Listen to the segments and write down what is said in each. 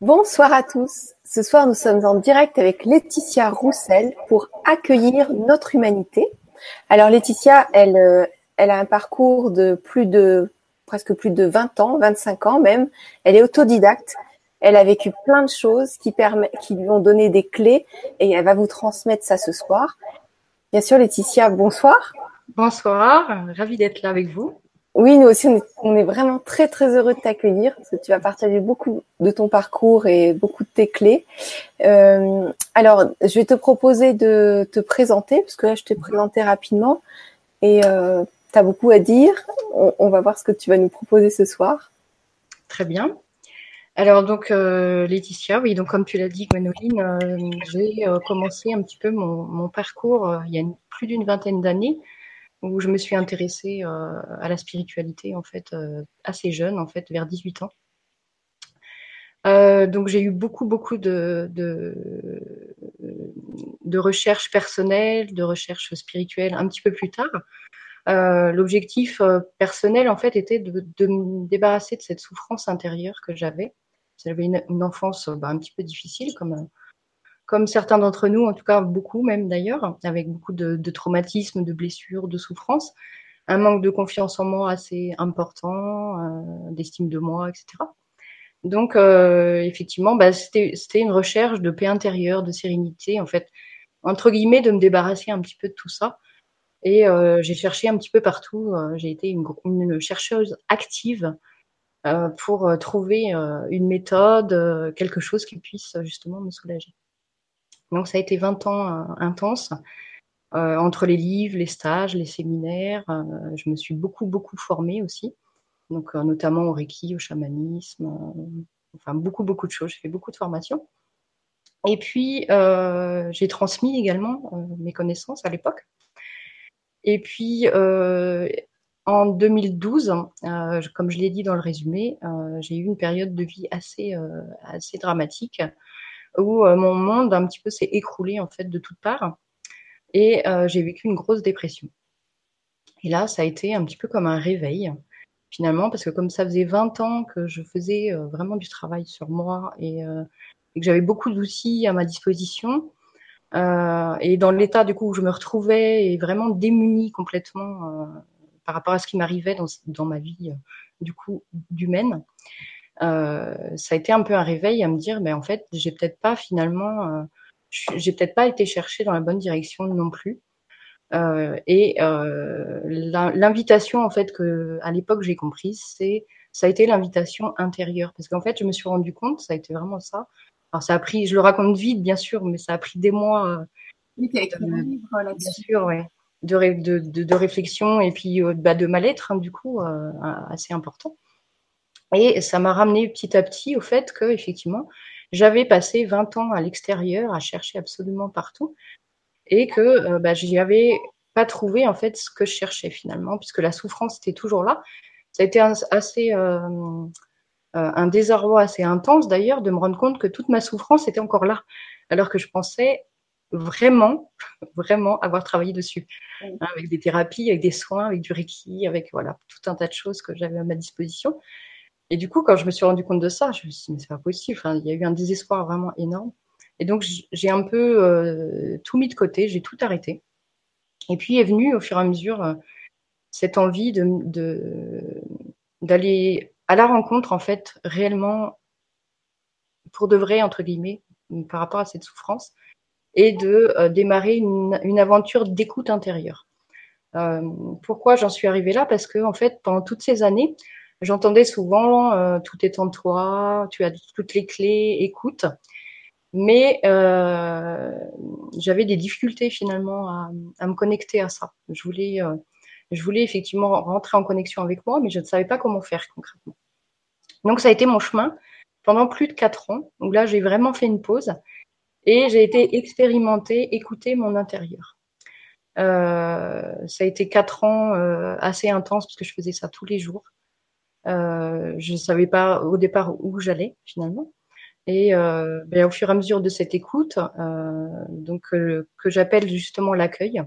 Bonsoir à tous. Ce soir, nous sommes en direct avec Laetitia Roussel pour accueillir notre humanité. Alors Laetitia, elle, euh, a un parcours de plus de presque plus de 20 ans, 25 ans même. Elle est autodidacte. Elle a vécu plein de choses qui, permet, qui lui ont donné des clés et elle va vous transmettre ça ce soir. Bien sûr, Laetitia, bonsoir. Bonsoir, ravie d'être là avec vous. Oui, nous aussi, on est, vraiment très très heureux de t'accueillir parce que tu vas partager beaucoup de ton parcours et beaucoup de tes clés. Euh, alors, je vais te proposer de te présenter parce que là, je t'ai présenté rapidement et euh, tu as beaucoup à dire. On, va voir ce que tu vas nous proposer ce soir. Très bien. Alors donc euh, Laetitia, oui, donc comme tu l'as dit, Gwenoline, j'ai commencé un petit peu mon parcours il y a plus d'une vingtaine d'années où je me suis intéressée euh, à la spiritualité en fait euh, assez jeune, en fait vers 18 ans. Euh, donc j'ai eu beaucoup beaucoup de, de, de recherches personnelles, de recherches spirituelles un petit peu plus tard. L'objectif personnel en fait était de, de, me débarrasser de cette souffrance intérieure que j'avais. J'avais une, une, enfance bah, un petit peu difficile comme comme certains d'entre nous, en tout cas beaucoup même d'ailleurs, avec beaucoup de, traumatismes, de blessures, de souffrances, un manque de confiance en moi assez important, euh, d'estime de moi, etc. Donc euh, effectivement, bah, c'était une recherche de paix intérieure, de sérénité, en fait, entre guillemets, de me débarrasser un petit peu de tout ça. Et euh, j'ai cherché un petit peu partout. J'ai été une, chercheuse active pour trouver une méthode, quelque chose qui puisse justement me soulager. Donc ça a été 20 ans euh, intenses. Euh, entre les livres, les stages, les séminaires, euh, je me suis beaucoup, beaucoup formée aussi. Donc, notamment au Reiki, au chamanisme, enfin beaucoup, beaucoup de choses. J'ai fait beaucoup de formations. Et puis, euh, j'ai transmis également euh, mes connaissances à l'époque. Et puis, euh, en 2012, comme je l'ai dit dans le résumé, j'ai eu une période de vie assez, assez dramatique où euh, mon monde un petit peu s'est écroulé en fait de toutes parts et euh, j'ai vécu une grosse dépression. Et là, ça a été un petit peu comme un réveil finalement parce que comme ça faisait 20 ans que je faisais euh, vraiment du travail sur moi et, que j'avais beaucoup d'outils à ma disposition, et dans l'état du coup où je me retrouvais et vraiment démunie complètement par rapport à ce qui m'arrivait dans, dans ma vie du coup d'humaine, euh, ça a été un peu un réveil à me dire, mais en fait, j'ai peut-être pas finalement, euh, j'ai peut-être pas été chercher dans la bonne direction non plus. Euh, et euh, l'invitation en fait que à l'époque j'ai comprise, c'est ça a été l'invitation intérieure parce qu'en fait je me suis rendu compte, ça a été vraiment ça. Alors ça a pris, je le raconte vite bien sûr, mais ça a pris des mois. De, livre bien sûr, ouais, de, de, de, de réflexion et puis bah, de mal-être hein, du coup assez important. Et ça m'a ramené petit à petit au fait que, effectivement, j'avais passé 20 ans à l'extérieur à chercher absolument partout et que euh, bah, j'y avais pas trouvé en fait ce que je cherchais finalement, puisque la souffrance était toujours là. Ça a été un, assez euh, euh, un désarroi assez intense d'ailleurs de me rendre compte que toute ma souffrance était encore là, alors que je pensais vraiment, vraiment avoir travaillé dessus, hein, avec des thérapies, avec des soins, avec du reiki, avec voilà tout un tas de choses que j'avais à ma disposition. Et du coup, quand je me suis rendu compte de ça, je me suis dit, mais c'est pas possible. Il y a eu un désespoir vraiment énorme. Et donc, j'ai un peu euh, tout mis de côté, j'ai tout arrêté. Et puis est venue au fur et à mesure euh, cette envie de d'aller à la rencontre, en fait, réellement, pour de vrai, entre guillemets, par rapport à cette souffrance, et de euh, démarrer une, une aventure d'écoute intérieure. Pourquoi j'en suis arrivée là? Parce que, en fait, pendant toutes ces années, J'entendais souvent euh, tout est en toi, tu as toutes les clés, écoute. Mais euh, j'avais des difficultés finalement à, à, me connecter à ça. Je voulais, euh, je voulais effectivement rentrer en connexion avec moi, mais je ne savais pas comment faire concrètement. Donc ça a été mon chemin pendant plus de quatre ans. Donc là, j'ai vraiment fait une pause et j'ai été expérimenter, écouter mon intérieur. Euh, ça a été quatre ans euh, assez intenses parce que je faisais ça tous les jours. Euh, je ne savais pas au départ où j'allais finalement. Et euh, ben, au fur et à mesure de cette écoute, euh, donc que j'appelle justement l'accueil,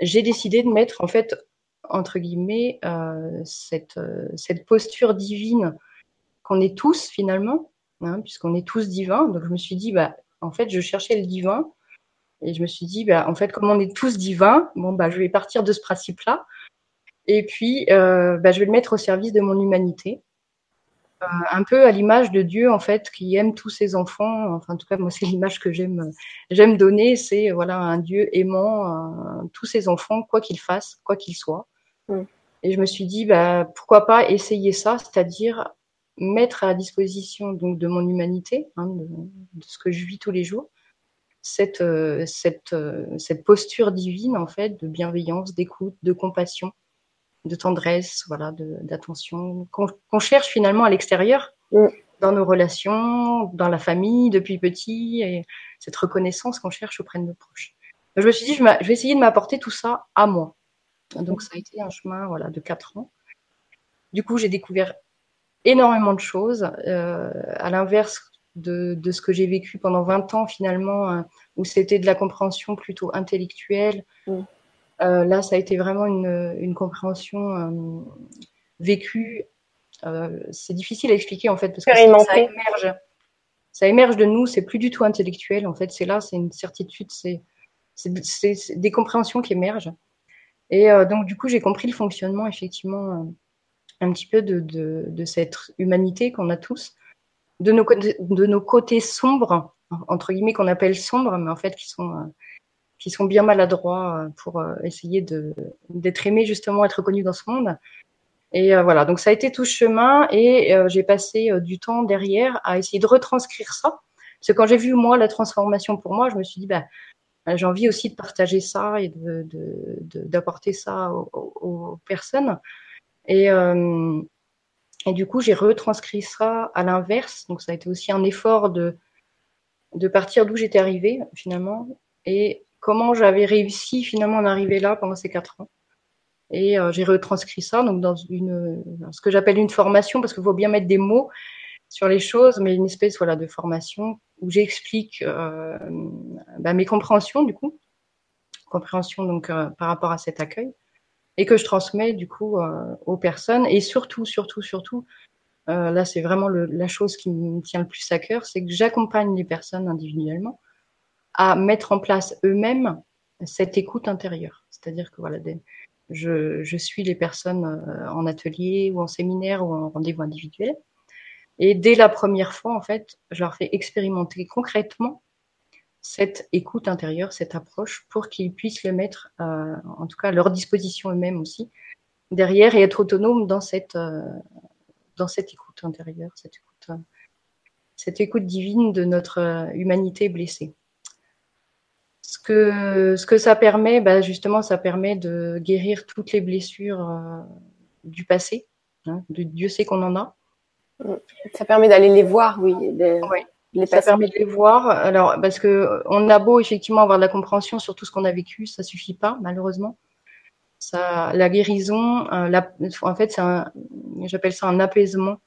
j'ai décidé de mettre en fait entre guillemets cette, cette posture divine qu'on est tous finalement, hein, puisqu'on est tous divins. Donc je me suis dit, bah, en fait, je cherchais le divin. Et je me suis dit, bah, en fait, comme on est tous divins, bon, bah, je vais partir de ce principe-là. Et puis, euh, bah, je vais le mettre au service de mon humanité. Euh, un peu à l'image de Dieu, en fait, qui aime tous ses enfants. Enfin, en tout cas, moi, c'est l'image que j'aime, j'aime donner. C'est, voilà, un Dieu aimant euh, tous ses enfants, quoi qu'ils fassent, quoi qu'ils soient. Mm. Et je me suis dit, bah, pourquoi pas essayer ça, c'est-à-dire mettre à disposition donc de mon humanité, hein, de, de, ce que je vis tous les jours, cette, euh, cette, cette posture divine en fait de bienveillance, d'écoute, de compassion, de tendresse, voilà, d'attention qu'on cherche finalement à l'extérieur mm. dans nos relations, dans la famille depuis petit et cette reconnaissance qu'on cherche auprès de nos proches. Je me suis dit, je, vais essayer de m'apporter tout ça à moi. Donc ça a été un chemin voilà, de quatre ans. Du coup, j'ai découvert énormément de choses. Euh, à l'inverse de, de, ce que j'ai vécu pendant 20 ans finalement, euh, où c'était de la compréhension plutôt intellectuelle. Mm. Euh, là, ça a été vraiment une, une compréhension euh, vécue. Euh, c'est difficile à expliquer en fait parce que ça émerge. Ça émerge de nous, c'est plus du tout intellectuel en fait. C'est là, c'est une certitude, c'est des compréhensions qui émergent. Et euh, donc, du coup, j'ai compris le fonctionnement, effectivement, euh, un petit peu de, de, de cette humanité qu'on a tous, de nos, de nos côtés sombres, entre guillemets, qu'on appelle sombres, mais en fait, qui sont, euh, qui sont bien maladroits pour essayer d'être aimés, justement, être reconnus dans ce monde. Et voilà, donc ça a été tout chemin et j'ai passé du temps derrière à essayer de retranscrire ça. Parce que quand j'ai vu, moi, la transformation pour moi, je me suis dit, euh, j'ai envie aussi de partager ça et d'apporter de, de, ça aux, aux, personnes. Et, euh, et du coup, j'ai retranscrit ça à l'inverse. Donc, ça a été aussi un effort de, de partir d'où j'étais arrivée, finalement, et comment j'avais réussi finalement à en arriver là pendant ces quatre ans. Et euh, j'ai retranscrit ça donc dans ce que j'appelle une formation, parce qu'il faut bien mettre des mots sur les choses, mais une espèce de formation où j'explique euh, bah, mes compréhensions du coup, compréhension donc euh, par rapport à cet accueil, et que je transmets du coup aux personnes. Et surtout, surtout, surtout, là c'est vraiment la chose qui me tient le plus à cœur, c'est que j'accompagne les personnes individuellement à mettre en place eux-mêmes cette écoute intérieure. C'est-à-dire que voilà, je, suis les personnes en atelier ou en séminaire ou en rendez-vous individuel et dès la première fois, en fait, je leur fais expérimenter concrètement cette écoute intérieure, cette approche, pour qu'ils puissent le mettre, euh, en tout cas, à leur disposition eux-mêmes aussi, derrière et être autonomes dans cette, euh, écoute intérieure, cette écoute, euh, divine de notre euh, humanité blessée. Ce que, ce que ça permet, bah justement, ça permet de guérir toutes les blessures euh, du passé. Hein, de, Dieu sait qu'on en a ça permet d'aller les voir, oui. oui. Les ça permet de les voir. Alors, parce que on a beau effectivement avoir de la compréhension sur tout ce qu'on a vécu, ça suffit pas, malheureusement. Ça, la guérison, euh, la, en fait, j'appelle ça un apaisement.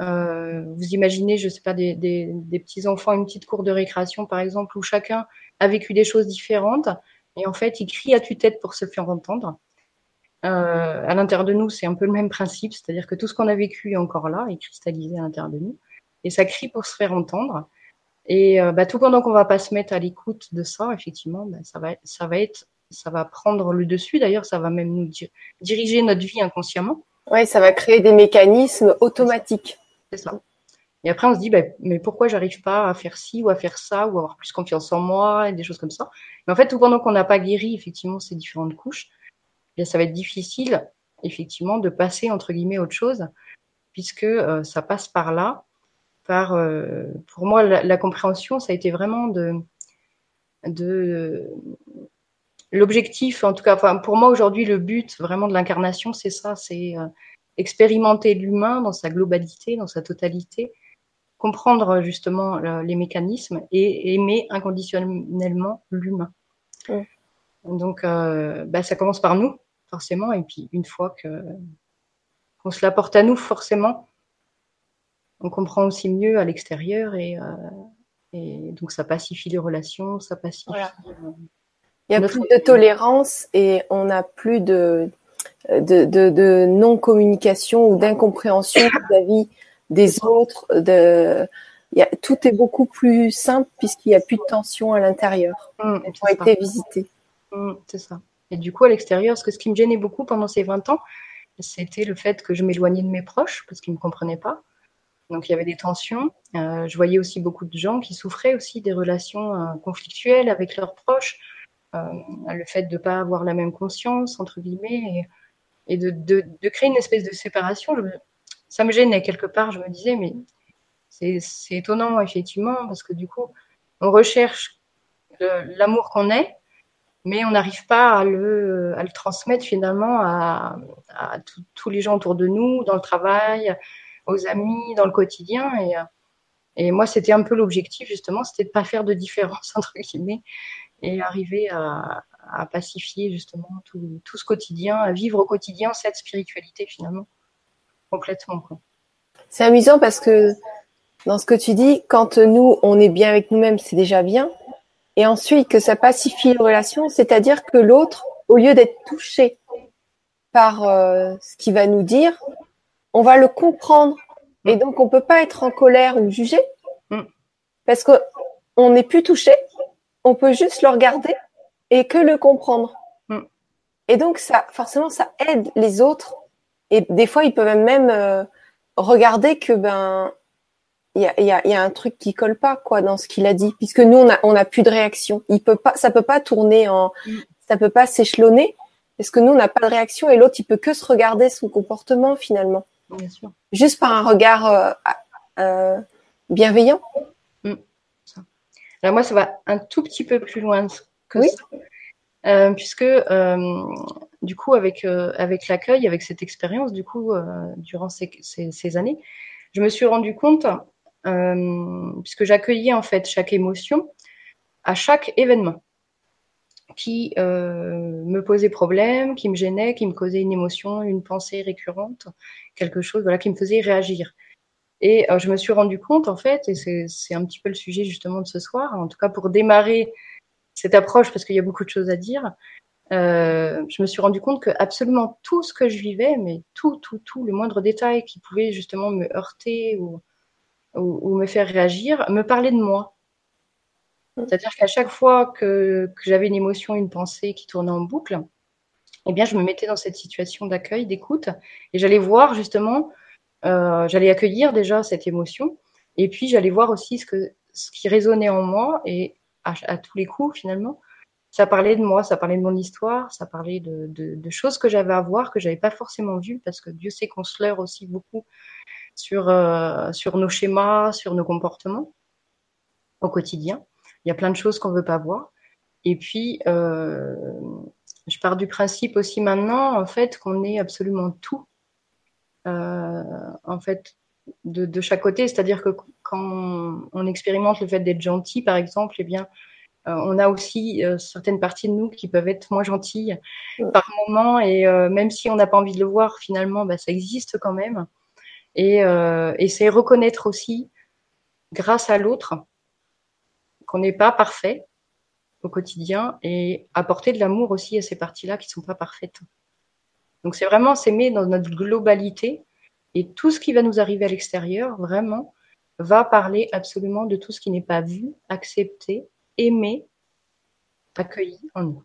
Euh, vous imaginez, je sais pas, des, des, des, petits enfants, une petite cour de récréation, par exemple, où chacun a vécu des choses différentes, et en fait, il crie à tue-tête pour se faire entendre. Euh, à l'intérieur de nous, c'est un peu le même principe, c'est-à-dire que tout ce qu'on a vécu est encore là, est cristallisé à l'intérieur de nous, et ça crie pour se faire entendre. Et euh, bah, tout pendant qu'on va pas se mettre à l'écoute de ça, effectivement, bah, ça va, ça va être, ça va prendre le dessus. D'ailleurs, ça va même nous diriger notre vie inconsciemment. Oui, ça va créer des mécanismes automatiques. Et après, on se dit, bah, mais pourquoi j'arrive pas à faire ci ou à faire ça ou à avoir plus confiance en moi et des choses comme ça. Mais en fait, tout pendant qu'on n'a pas guéri effectivement ces différentes couches, ça va être difficile, effectivement, de passer, entre guillemets, autre chose, puisque euh, ça passe par là. Par, euh, pour moi, la, compréhension, ça a été vraiment de, de l'objectif, en tout cas, pour moi aujourd'hui, le but vraiment de l'incarnation, c'est ça, c'est euh, expérimenter l'humain dans sa globalité, dans sa totalité, comprendre justement les mécanismes et aimer inconditionnellement l'humain. Mmh. Donc, euh, bah, ça commence par nous, forcément. Et puis une fois que qu'on se l'apporte à nous, forcément, on comprend aussi mieux à l'extérieur et, euh, et, donc ça pacifie les relations, ça pacifie. Voilà. Euh, Il y a plus de tolérance et on n'a plus de, de, de, de non-communication ou d'incompréhension vis-à-vis des autres. De, tout est beaucoup plus simple puisqu'il n'y a plus de tension à l'intérieur. Mmh, Elles ont été visitées. Mmh, c'est ça. Et du coup, à l'extérieur, parce que ce qui me gênait beaucoup pendant ces 20 ans, c'était le fait que je m'éloignais de mes proches parce qu'ils ne me comprenaient pas. Donc il y avait des tensions. Euh, je voyais aussi beaucoup de gens qui souffraient aussi des relations euh, conflictuelles avec leurs proches. Euh, le fait de ne pas avoir la même conscience, entre guillemets, et, de, de, créer une espèce de séparation. ça me gênait quelque part. Je me disais, mais c'est étonnant, effectivement, parce que du coup, on recherche l'amour qu'on est, mais on n'arrive pas à le, à le, transmettre finalement à, à tous les gens autour de nous, dans le travail, aux amis, dans le quotidien. Et, et moi, c'était un peu l'objectif, justement, c'était de ne pas faire de différence, entre guillemets, et arriver à, à pacifier, justement, tout, tout, ce quotidien, à vivre au quotidien cette spiritualité, finalement, complètement. C'est amusant parce que dans ce que tu dis, quand nous, on est bien avec nous-mêmes, c'est déjà bien. Et ensuite, que ça pacifie les relations, c'est-à-dire que l'autre, au lieu d'être touché par euh, ce qu'il va nous dire, on va le comprendre. Et donc, on peut pas être en colère ou juger mm. parce que on n'est plus touché. On peut juste le regarder et que le comprendre. Mm. Et donc, ça, forcément, ça aide les autres. Et des fois, ils peuvent même euh, regarder que ben il y a, y, a, y a, un truc qui colle pas quoi dans ce qu'il a dit, puisque nous on a on a plus de réaction. Il peut pas, ça peut pas tourner en, mm. ça peut pas s'échelonner, parce que nous on n'a pas de réaction et l'autre il peut que se regarder son comportement finalement. Bien sûr. Juste par un regard euh, euh, bienveillant. Mm. Alors moi, ça va un tout petit peu plus loin que ça. Euh, puisque du coup, avec, avec l'accueil, avec cette expérience, du coup, durant ces, ces, années, je me suis rendu compte, puisque j'accueillais en fait chaque émotion à chaque événement qui euh, me posait problème, qui me gênait, qui me causait une émotion, une pensée récurrente, quelque chose voilà, qui me faisait réagir. Et euh, je me suis rendu compte, en fait, et c'est un petit peu le sujet justement de ce soir, en tout cas pour démarrer cette approche, parce qu'il y a beaucoup de choses à dire, euh, je me suis rendu compte que absolument tout ce que je vivais, mais tout, tout, tout, le moindre détail qui pouvait justement me heurter ou, ou, ou me faire réagir, me parlait de moi. C'est-à-dire qu'à chaque fois que, j'avais une émotion, une pensée qui tournait en boucle, eh bien, je me mettais dans cette situation d'accueil, d'écoute, et j'allais voir justement, euh, j'allais accueillir déjà cette émotion, et puis j'allais voir aussi ce, que, ce qui résonnait en moi, et à, tous les coups, finalement, ça parlait de moi, ça parlait de mon histoire, ça parlait de, choses que j'avais à voir, que j'avais pas forcément vues, parce que Dieu sait qu'on se leurre aussi beaucoup sur, euh, sur nos schémas, sur nos comportements au quotidien. Il y a plein de choses qu'on veut pas voir. Et puis, euh, je pars du principe aussi maintenant, en fait, qu'on est absolument tout, euh, en fait, de, chaque côté. C'est-à-dire que quand on expérimente le fait d'être gentil, par exemple, eh bien, euh, on a aussi certaines parties de nous qui peuvent être moins gentilles par moment. Et même si on n'a pas envie de le voir, finalement, bah, ça existe quand même. Et, et c'est reconnaître aussi, grâce à l'autre, qu'on n'est pas parfait au quotidien et apporter de l'amour aussi à ces parties-là qui ne sont pas parfaites. Donc c'est vraiment s'aimer dans notre globalité et tout ce qui va nous arriver à l'extérieur, vraiment, va parler absolument de tout ce qui n'est pas vu, accepté, aimé, accueilli en nous.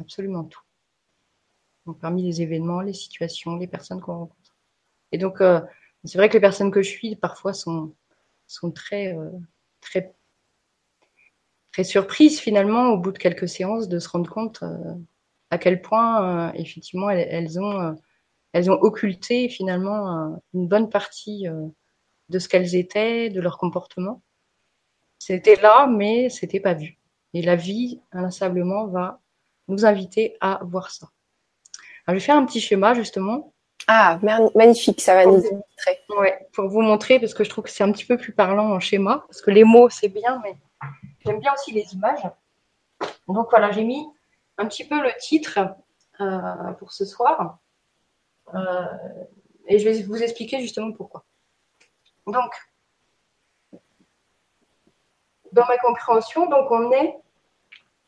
Absolument tout. Donc, parmi les événements, les situations, les personnes qu'on rencontre. Et donc, euh, c'est vrai que les personnes que je suis, parfois, sont, sont très, euh, très très surprise finalement au bout de quelques séances de se rendre compte euh, à quel point effectivement elles, ont elles ont occulté finalement une bonne partie de ce qu'elles étaient, de leur comportement. C'était là, mais c'était pas vu. Et la vie, inlassablement, va nous inviter à voir ça. Alors, je vais faire un petit schéma, justement. Ah, magnifique, ça va nous illustrer. Ouais, pour vous montrer, parce que je trouve que c'est un petit peu plus parlant en schéma, parce que les mots, c'est bien, mais J'aime bien aussi les images. Donc voilà, j'ai mis un petit peu le titre euh, pour ce soir. Euh, et je vais vous expliquer justement pourquoi. Donc, dans ma compréhension, donc on est,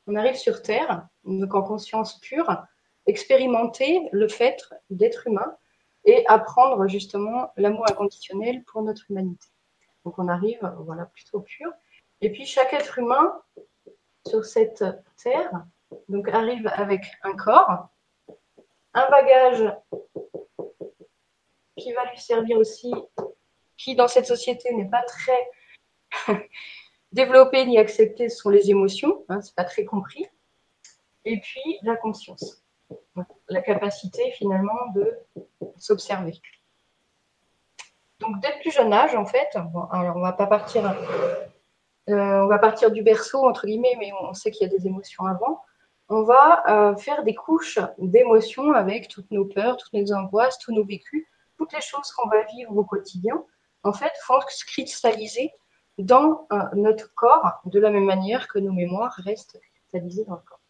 on arrive sur Terre, donc en conscience pure, expérimenter le fait d'être humain et apprendre justement l'amour inconditionnel pour notre humanité. Donc on arrive, voilà, plutôt pur. Et puis chaque être humain sur cette terre, donc arrive avec un corps, un bagage qui va lui servir aussi, qui dans cette société n'est pas très développé ni accepté, ce sont les émotions, hein, c'est pas très compris. Et puis la conscience, la capacité finalement de s'observer. Donc dès le plus jeune âge, en fait, alors on va pas partir, euh, partir du berceau entre guillemets, mais on sait qu'il y a des émotions avant. On va euh, faire des couches d'émotions avec toutes nos peurs, toutes nos angoisses, tous nos vécus, toutes les choses qu'on va vivre au quotidien. En fait, font se cristalliser dans euh, notre corps de la même manière que nos mémoires restent cristallisées dans le corps.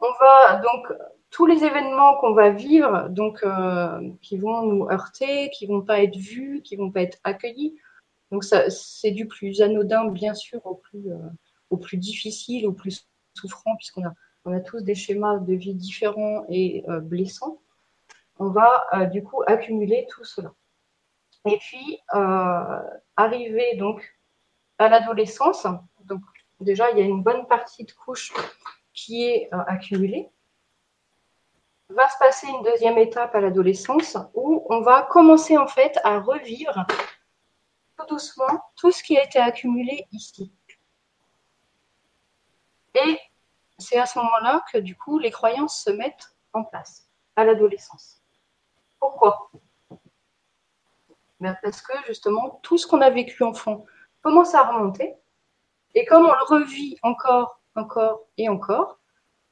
On va donc tous les événements qu'on va vivre, donc euh, qui vont nous heurter, qui vont pas être vus, qui vont pas être accueillis. Donc c'est du plus anodin, bien sûr, au plus, au plus difficile, au plus souffrant, puisqu'on a, on a tous des schémas de vie différents et blessants. On va du coup accumuler tout cela. Et puis, arriver donc à l'adolescence, donc déjà il y a une bonne partie de couche qui est euh, accumulée, va se passer une deuxième étape à l'adolescence où on va commencer en fait à revivre tout doucement tout ce qui a été accumulé ici. Et c'est à ce moment-là que du coup les croyances se mettent en place à l'adolescence. Pourquoi? Ben, Parce que justement tout ce qu'on a vécu enfant, commence à remonter. Et comme on le revit encore, encore et encore,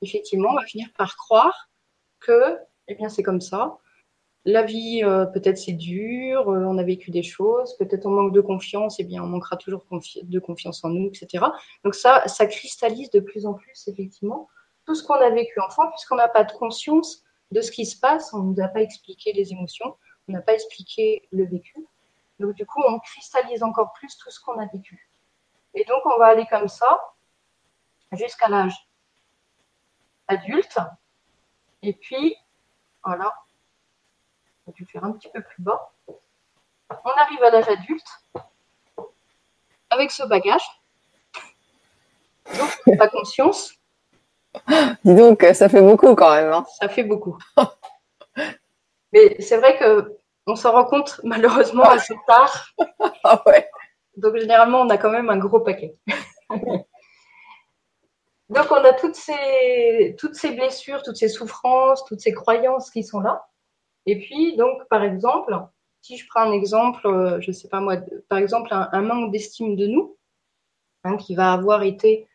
effectivement, on va finir par croire que, eh bien, c'est comme ça. La vie, euh, peut-être c'est dur, euh, on a vécu des choses, peut-être on manque de confiance, eh bien, on manquera toujours de confiance en nous, etc. Donc ça, ça cristallise de plus en plus, effectivement, tout ce qu'on a vécu enfant, puisqu'on n'a pas de conscience de ce qui se passe, on ne nous a pas expliqué les émotions, on n'a pas expliqué le vécu. Donc, du coup, on cristallise encore plus tout ce qu'on a vécu. Et donc, on va aller comme ça jusqu'à l'âge adulte. Et puis, voilà, on va le faire un petit peu plus bas. On arrive à l'âge adulte avec ce bagage. Donc, pas conscience. Dis donc, ça fait beaucoup quand même. Hein. Ça fait beaucoup. Mais c'est vrai que on s'en rend compte malheureusement assez tard. ah ouais. Donc généralement, on a quand même un gros paquet. Donc on a toutes ces, toutes ces blessures, toutes ces souffrances, toutes ces croyances qui sont là. Et puis, donc, par exemple, si je prends un exemple, euh, je ne sais pas moi, par exemple, un, manque d'estime de nous, hein, qui va avoir été,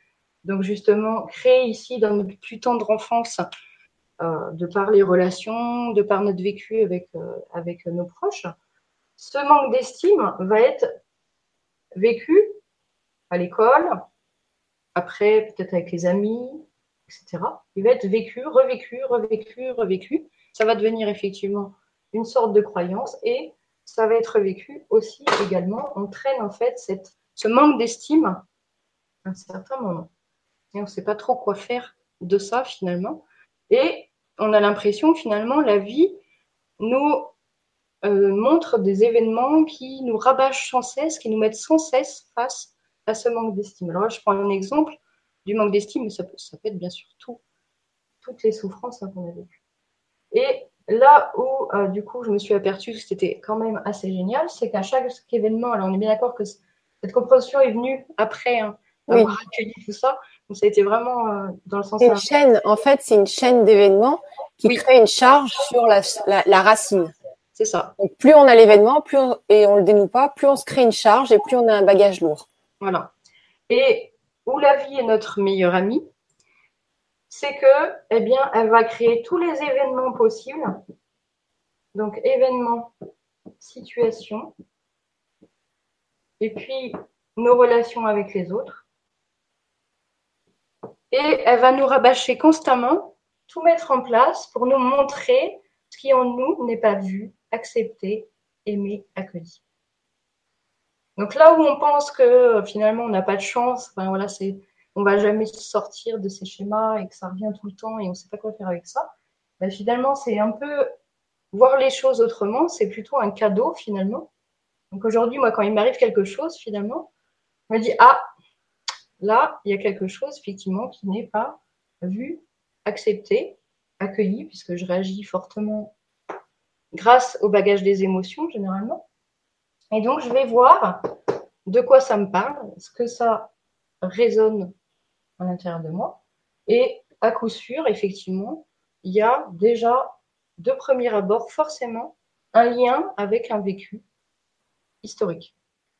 donc justement, créé ici dans notre plus tendre enfance, euh, de par les relations, de par notre vécu avec, euh, avec nos proches, ce manque d'estime va être vécu à l'école, après peut-être avec les amis, etc. Il va être vécu, revécu, revécu, revécu. Ça va devenir effectivement une sorte de croyance et ça va être vécu aussi également. On traîne en fait cette, ce manque d'estime à un certain moment. Et on ne sait pas trop quoi faire de ça finalement. Et on a l'impression finalement la vie nous euh, montre des événements qui nous rabâchent sans cesse, qui nous mettent sans cesse face à ce manque d'estime. Alors là, je prends un exemple du manque d'estime, mais ça peut, être bien sûr tout, toutes les souffrances hein, qu'on a vécues. Et là où, euh, du coup, je me suis aperçue que c'était quand même assez génial, c'est qu'à chaque événement, alors on est bien d'accord que cette compréhension est venue après hein, avoir accueilli tout ça, donc ça a été vraiment euh, dans le sens. Une chaîne, en fait, c'est une chaîne d'événements qui crée une charge sur la, la, racine. C'est ça. Donc plus on a l'événement, plus on, et on le dénoue pas, plus on se crée une charge et plus on a un bagage lourd. Voilà. Et où la vie est notre meilleure amie, c'est que, eh bien, elle va créer tous les événements possibles. Donc événements, situations, et puis nos relations avec les autres et elle va nous rabâcher constamment, tout mettre en place pour nous montrer ce qui en nous n'est pas vu, accepté, aimé, accueilli. Donc là où on pense que finalement on n'a pas de chance, ben voilà, c'est on va jamais sortir de ces schémas et que ça revient tout le temps et on ne sait pas quoi faire avec ça, ben finalement c'est un peu voir les choses autrement, c'est plutôt un cadeau finalement. Donc aujourd'hui, moi, quand il m'arrive quelque chose, finalement, je me dis, ah, là, il y a quelque chose, effectivement, qui n'est pas vu, accepté, accueilli, puisque je réagis fortement grâce au bagage des émotions, généralement. Et donc, je vais voir de quoi ça me parle, ce que ça résonne à l'intérieur de moi. Et à coup sûr, effectivement, il y a déjà, de premier abord, forcément, un lien avec un vécu historique,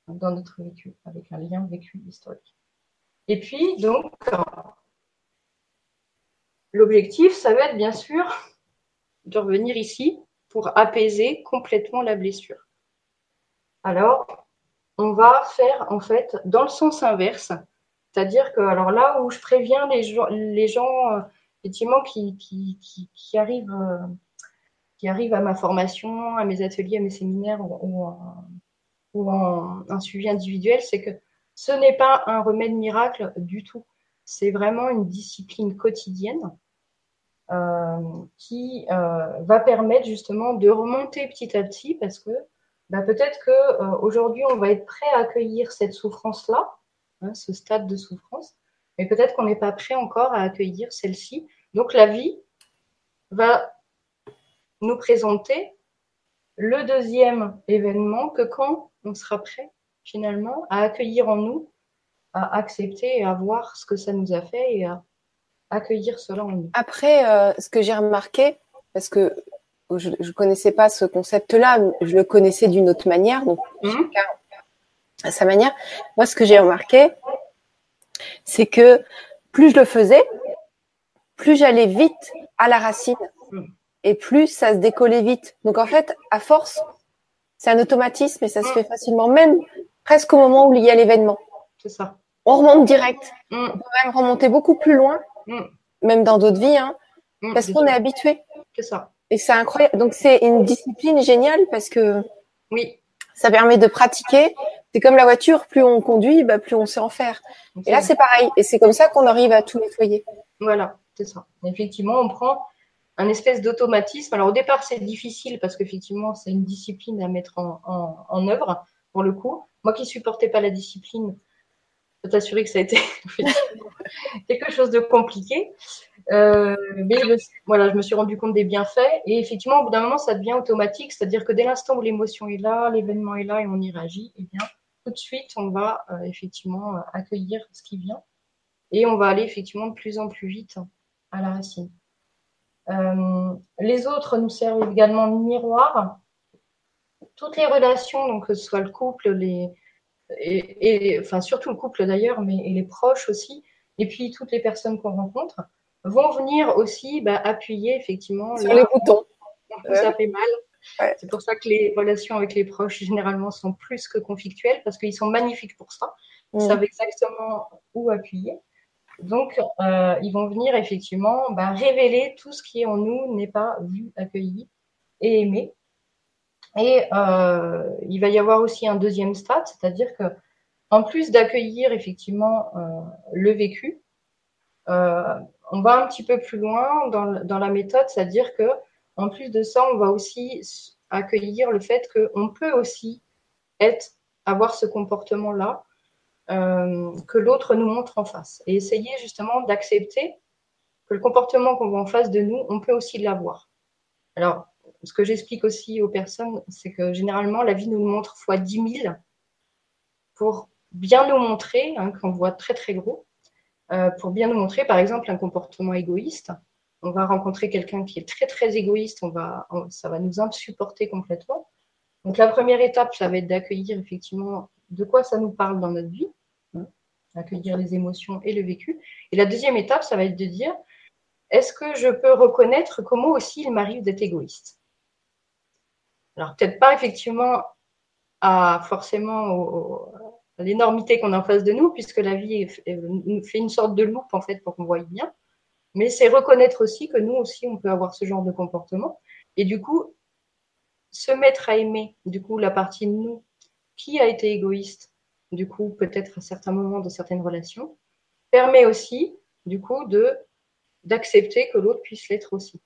dans notre vécu, avec un lien vécu historique. Et puis, donc, l'objectif, ça va être bien sûr de revenir ici pour apaiser complètement la blessure. Alors, on va faire en fait dans le sens inverse, c'est-à-dire que alors là où je préviens les gens, les gens euh, effectivement qui, arrivent, euh, qui arrivent à ma formation, à mes ateliers, à mes séminaires ou, en un suivi individuel, c'est que ce n'est pas un remède miracle du tout. C'est vraiment une discipline quotidienne euh, qui va permettre justement de remonter petit à petit parce que bah, peut-être qu'aujourd'hui euh, on va être prêt à accueillir cette souffrance-là, hein, ce stade de souffrance, mais peut-être qu'on n'est pas prêt encore à accueillir celle-ci. Donc la vie va nous présenter le deuxième événement que quand on sera prêt finalement à accueillir en nous, à accepter et à voir ce que ça nous a fait et à accueillir cela en nous. Après, euh, ce que j'ai remarqué, parce que je ne connaissais pas ce concept-là, je le connaissais d'une autre manière, donc mhm. À sa manière. Moi, ce que j'ai remarqué, c'est que plus je le faisais, plus j'allais vite à la racine et plus ça se décollait vite. Donc en fait, à force, c'est un automatisme et ça se fait facilement, même presque au moment où il y a l'événement. C'est ça. On remonte direct. Mm. On peut même remonter beaucoup plus loin, mm. même dans d'autres vies, hein, mm, parce qu'on est habitué. C'est ça. Et c'est incroyable. Donc c'est une discipline géniale parce que oui, ça permet de pratiquer. C'est comme la voiture, plus on conduit, bah, plus on sait en faire. Et là c'est pareil. Et c'est comme ça qu'on arrive à tout nettoyer. Voilà, c'est ça. Effectivement, on prend un espèce d'automatisme. Alors au départ, c'est difficile parce qu'effectivement, c'est une discipline à mettre en, en, œuvre, pour le coup. Moi qui supportais pas la discipline, je peux t'assurer que ça a été quelque chose de compliqué. Euh, mais je, voilà, je me suis rendu compte des bienfaits. Et effectivement, au bout d'un moment, ça devient automatique. C'est-à-dire que dès l'instant où l'émotion est là, l'événement est là et on y réagit, eh bien, tout de suite, on va euh, effectivement accueillir ce qui vient. Et on va aller effectivement de plus en plus vite à la racine. Euh, les autres nous servent également de miroir. Toutes les relations, donc que ce soit le couple, les, et, enfin surtout le couple d'ailleurs, mais et les proches aussi, et puis toutes les personnes qu'on rencontre, vont venir aussi bah, appuyer effectivement sur les boutons. Ça fait mal. C'est pour ça que les relations avec les proches généralement sont plus que conflictuelles parce qu'ils sont magnifiques pour ça. Ils savent exactement où appuyer. Donc, euh, ils vont venir effectivement bah, révéler tout ce qui en nous n'est pas vu, accueilli et aimé. Et euh, il va y avoir aussi un deuxième stade, c'est-à-dire que en plus d'accueillir effectivement euh, le vécu, on va un petit peu plus loin dans, dans la méthode, c'est-à-dire que en plus de ça, on va aussi accueillir le fait qu'on peut aussi avoir ce comportement-là euh, que l'autre nous montre en face. Et essayer justement d'accepter que le comportement qu'on voit en face de nous, on peut aussi l'avoir. Alors, ce que j'explique aussi aux personnes, c'est que généralement, la vie nous le montre fois 10 000 pour bien nous montrer, hein, qu'on voit très très gros, euh, pour bien nous montrer, par exemple, un comportement égoïste. On va rencontrer quelqu'un qui est très très égoïste, on va, ça va nous insupporter complètement. Donc la première étape, ça va être d'accueillir effectivement de quoi ça nous parle dans notre vie accueillir les émotions et le vécu. Et la deuxième étape, ça va être de dire, est-ce que je peux reconnaître comment aussi il m'arrive d'être égoïste? Alors peut-être pas effectivement forcément à l'énormité qu'on a en face de nous, puisque la vie fait une sorte de loupe en fait pour qu'on voie bien. Mais c'est reconnaître aussi que nous aussi on peut avoir ce genre de comportement. Et du coup, se mettre à aimer du coup la partie de nous qui a été égoïste du coup, peut-être à certains moments de certaines relations, permet aussi, du coup, de d'accepter que l'autre puisse l'être aussi.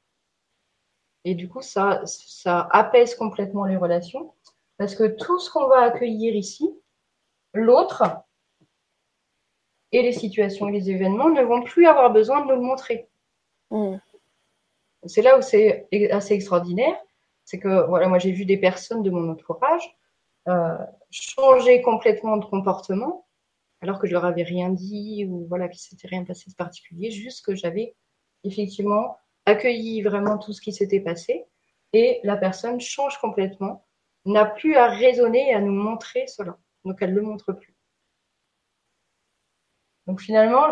Et du coup, ça, ça apaise complètement les relations parce que tout ce qu'on va accueillir ici, l'autre et les situations et les événements ne vont plus avoir besoin de nous le montrer. Mm. C'est là où c'est assez extraordinaire. C'est que voilà, moi j'ai vu des personnes de mon entourage euh, changer complètement de comportement alors que je leur avais rien dit ou voilà qu'il s'était rien passé de particulier, juste que j'avais effectivement accueilli vraiment tout ce qui s'était passé et la personne change complètement, n'a plus à raisonner et à nous montrer cela. Donc elle ne le montre plus. Donc finalement,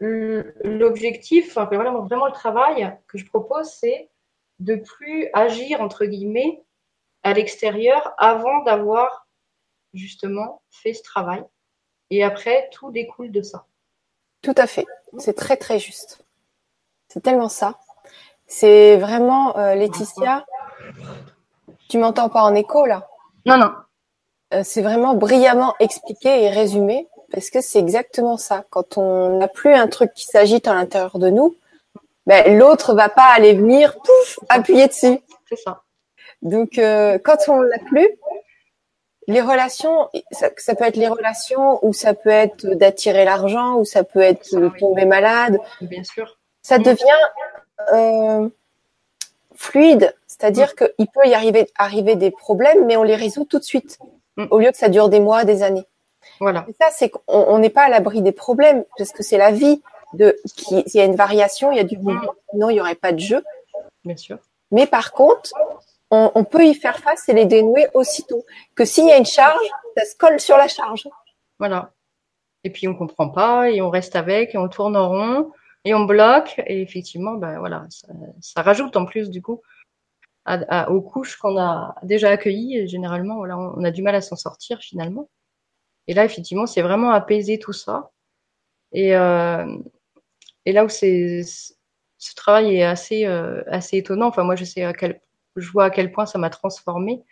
l'objectif, enfin, vraiment le travail que je propose, c'est de plus agir entre guillemets à l'extérieur avant d'avoir justement fait ce travail. Et après, tout découle de ça. Tout à fait. C'est très très juste. C'est tellement ça. C'est vraiment euh, Laetitia. Tu m'entends pas en écho là? Non, non. Euh, c'est vraiment brillamment expliqué et résumé parce que c'est exactement ça. Quand on n'a plus un truc qui s'agite à l'intérieur de nous, ben, l'autre va pas aller venir pouf appuyer dessus. C'est ça. Donc euh, quand on l'a plus, les relations, ça, peut être les relations ou ça peut être d'attirer l'argent ou ça peut être de tomber malade. Bien sûr. Ça devient euh, fluide, c'est-à-dire mm. qu'il peut y arriver, arriver des problèmes, mais on les résout tout de suite, mm. au lieu que ça dure des mois, des années. Voilà. Et ça, c'est qu'on n'est pas à l'abri des problèmes, parce que c'est la vie. De, qui, il y a une variation, il y a du mouvement, sinon il n'y aurait pas de jeu. Bien sûr. Mais par contre, on, peut y faire face et les dénouer aussitôt. Que s'il y a une charge, ça se colle sur la charge. Voilà. Et puis on comprend pas et on reste avec et on tourne en rond et on bloque et effectivement, ben voilà, ça, rajoute en plus du coup aux couches qu'on a déjà accueillies. Et généralement, voilà, on, a du mal à s'en sortir finalement. Et là, effectivement, c'est vraiment apaiser tout ça. Et, euh, et là où c'est ce travail est assez euh, assez étonnant. Enfin, moi, je sais à quel je vois à quel point ça m'a transformé.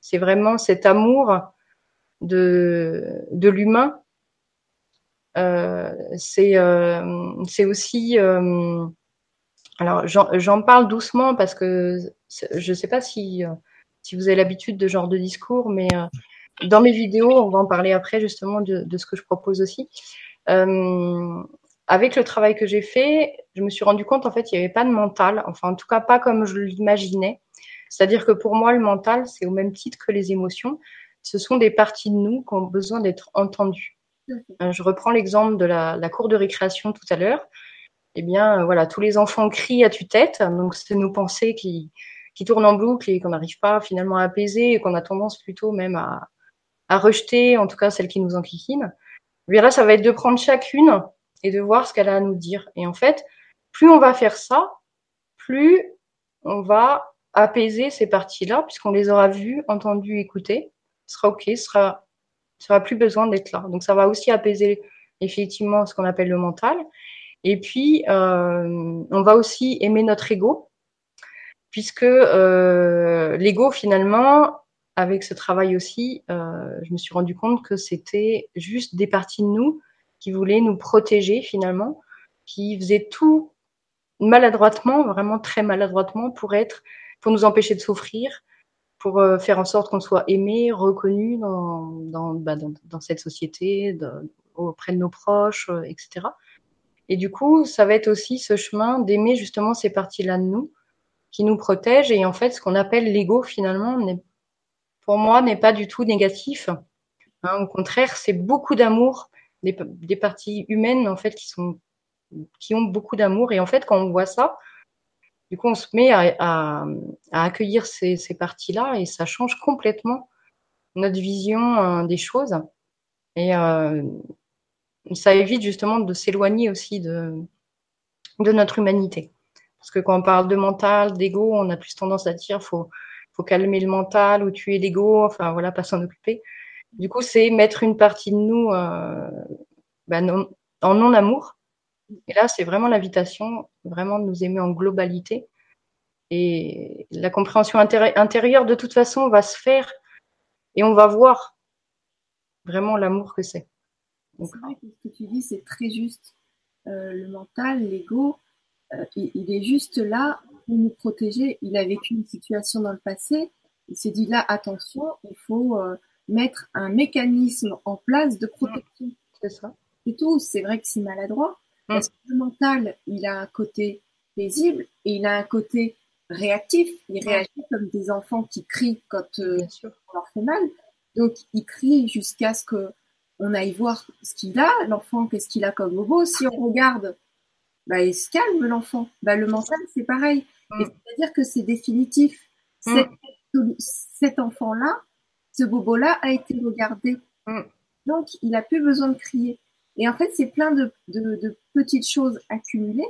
C'est vraiment cet amour de, de l'humain. Euh, c'est euh, c'est aussi. Euh, alors, j'en parle doucement parce que je ne sais pas si, si vous avez l'habitude de ce genre de discours, mais dans mes vidéos, on va en parler après justement de, de ce que je propose aussi. avec le travail que j'ai fait, je me suis rendu compte en fait il n'y avait pas de mental, enfin en tout cas pas comme je l'imaginais. C'est-à-dire que pour moi, le mental, c'est au même titre que les émotions. Ce sont des parties de nous qui ont besoin d'être entendues. Euh, je reprends l'exemple de la, cour de récréation tout à l'heure. Eh bien, euh, voilà, tous les enfants crient à tue-tête. Donc, c'est nos pensées qui, qui tournent en boucle et qu'on n'arrive pas finalement à apaiser et qu'on a tendance plutôt même à, à rejeter, en tout cas celles qui nous enquiquinent. Bien là, ça va être de prendre chacune et de voir ce qu'elle a à nous dire. Et en fait, plus on va faire ça, plus on va apaiser ces parties-là, puisqu'on les aura vues, entendues, écoutées. Ce sera OK, ce sera, sera plus besoin d'être là. Donc ça va aussi apaiser effectivement ce qu'on appelle le mental. Et puis, euh, on va aussi aimer notre ego, puisque euh, l'ego, finalement, avec ce travail aussi, euh, je me suis rendu compte que c'était juste des parties de nous qui voulaient nous protéger finalement, qui faisaient tout maladroitement, vraiment très maladroitement, pour être pour nous empêcher de souffrir, pour euh, faire en sorte qu'on soit aimé, reconnu bah, dans, dans cette société, auprès de nos proches, euh, etc. Et du coup, ça va être aussi ce chemin d'aimer justement ces parties-là de nous qui nous protègent. Et en fait, ce qu'on appelle l'ego, finalement, pour moi, n'est pas du tout négatif. Hein, au contraire, c'est beaucoup d'amour des, parties humaines, en fait, qui, sont, qui ont beaucoup d'amour. Et en fait, quand on voit ça, du coup, on se met à, accueillir ces, parties-là et ça change complètement notre vision euh, des choses. Et euh, ça évite justement de s'éloigner aussi de, de notre humanité. Parce que quand on parle de mental, d'ego, on a plus tendance à dire faut faut calmer le mental ou tuer l'ego, enfin voilà, pas s'en occuper. Du coup, c'est mettre une partie de nous euh, ben en non-amour et là, c'est vraiment l'invitation, vraiment de nous aimer en globalité. Et la compréhension intérieure, de toute façon, va se faire et on va voir vraiment l'amour que c'est. C'est vrai que ce que tu dis, c'est très juste. Euh, le mental, l'ego, euh, il, est juste là pour nous protéger. Il a vécu une situation dans le passé. Il s'est dit là, attention, il faut euh, mettre un mécanisme en place de protection. C'est ça. C'est tout. C'est vrai que c'est maladroit. Mm. Parce que le mental, il a un côté paisible et il a un côté réactif. Il réagit comme des enfants qui crient quand euh, on leur fait mal. Donc, il crie jusqu'à ce que on aille voir ce qu'il a, l'enfant, qu'est-ce qu'il a comme bobo. Si on regarde, bah, il se calme, l'enfant. Bah, le mental, c'est pareil. Mm. C'est-à-dire que c'est définitif. Mm. Cet, cet enfant-là, ce bobo-là a été regardé. Mm. Donc, il n'a plus besoin de crier. Et en fait, c'est plein de, de- de petites choses accumulées.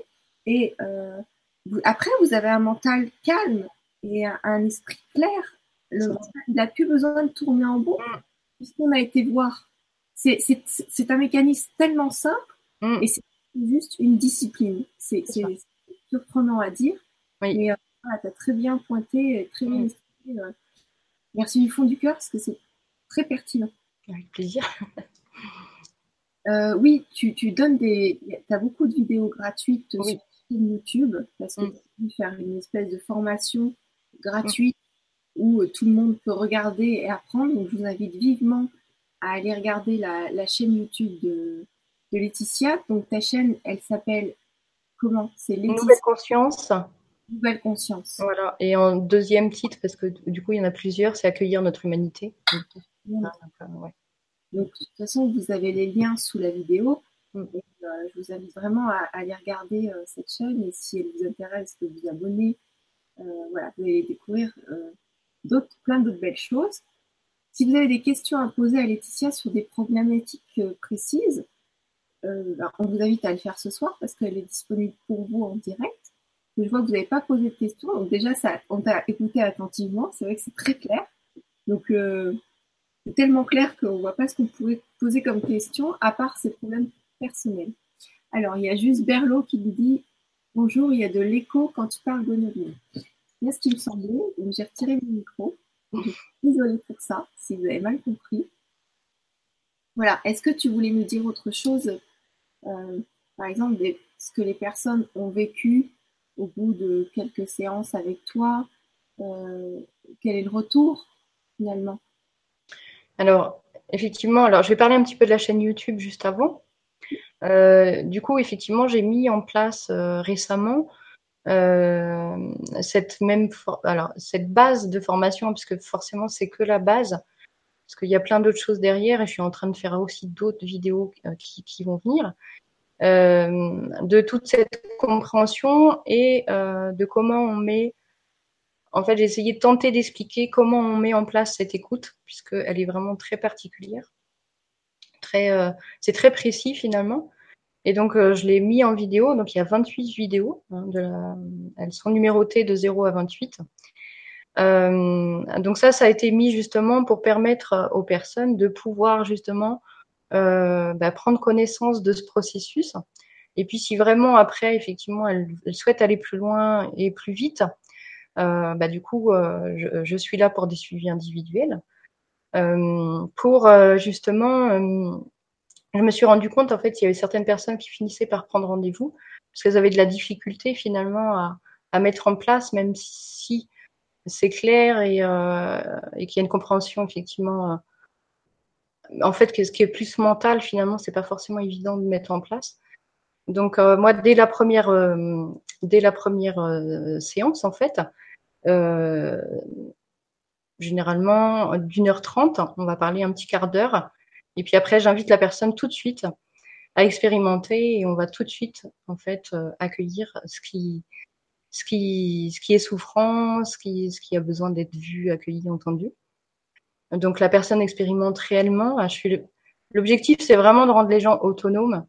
Et euh, vous- après, vous avez un mental calme et un, un esprit clair. Le mental, il n'a plus besoin de tourner en Mm. puisqu'on a été voir. C'est- un mécanisme tellement simple et c'est juste une discipline. C'est surprenant à dire. Oui. Mais euh, voilà, tu as très bien pointé, très bien Mm. expliqué. euh. Merci du fond du cœur parce que c'est très pertinent. Avec plaisir. Euh, oui, tu, tu donnes des. Tu as beaucoup de vidéos gratuites Oui. sur YouTube parce que Mm. tu veux faire une espèce de formation gratuite où euh, tout le monde peut regarder et apprendre. Donc, je vous invite vivement à aller regarder la, la chaîne YouTube de, de Laetitia. Donc, ta chaîne, elle s'appelle comment? C'est nouvelle conscience. Nouvelle Conscience. Voilà. Et en deuxième titre, parce que du coup, il y en a plusieurs, c'est accueillir notre humanité. Ah, donc, euh, ouais. Donc, de toute façon, vous avez les liens sous la vidéo. Mm. Et, euh, je vous invite vraiment à, à aller regarder euh, cette chaîne. Et si elle vous intéresse, de vous abonner. Euh, voilà, vous allez découvrir d'autres, plein d'autres belles choses. Si vous avez des questions à poser à Laetitia sur des problématiques précises, euh, ben, on vous invite à le faire ce soir parce qu'elle est disponible pour vous en direct. Je vois que vous n'avez pas posé de questions, donc déjà ça, on t'a écouté attentivement. C'est vrai que c'est très clair. Donc euh, c'est tellement clair qu'on voit pas ce qu'on pourrait poser comme question, à part ses problèmes personnels. Alors, il y a juste Berlot qui nous dit Bonjour, il y a de l'écho quand tu parles. C'est bien ce qui me semblait, j'ai retiré mon micro. Désolée pour ça, si vous avez mal compris. Voilà, est-ce que tu voulais nous dire autre chose Par exemple, ce que les personnes ont vécu au bout de quelques séances avec toi euh, Quel est le retour finalement? Alors, effectivement, alors je vais parler un petit peu de la chaîne YouTube juste avant. Euh, du coup, effectivement, j'ai mis en place euh, récemment euh, cette même alors cette base de formation, puisque forcément c'est que la base, parce qu'il y a plein d'autres choses derrière, et je suis en train de faire aussi d'autres vidéos euh, qui, vont venir, euh, de toute cette compréhension et euh, de comment on met en fait, j'ai essayé de tenter d'expliquer comment on met en place cette écoute, puisqu'elle est vraiment très particulière. Très, c'est très précis finalement. Et donc, je l'ai mis en vidéo. Donc, il y a 28 vidéos. hein. Elles sont numérotées de 0 à 28. Euh, donc ça, ça a été mis justement pour permettre aux personnes de pouvoir justement euh, bah, prendre connaissance de ce processus. Et puis, si vraiment après, effectivement, elles, elles souhaitent aller plus loin et plus vite, euh, bah, du coup, euh, je, je, suis là pour des suivis individuels. Euh, pour euh, justement, euh, je me suis rendu compte en fait, il y avait certaines personnes qui finissaient par prendre rendez-vous parce qu'elles avaient de la difficulté finalement à, à, mettre en place, même si c'est clair et, euh, et qu'il y a une compréhension effectivement. en fait, ce qui est plus mental finalement, c'est pas forcément évident de mettre en place. Donc euh, moi, dès la première, euh, dès la première euh, séance, en fait, euh, généralement d'une heure trente, on va parler un petit quart d'heure, et puis après, j'invite la personne tout de suite à expérimenter et on va tout de suite en fait euh, accueillir ce qui, ce qui, ce qui est souffrant, ce qui, ce qui a besoin d'être vu, accueilli, entendu. Donc la personne expérimente réellement. Suis L'objectif, c'est vraiment de rendre les gens autonomes.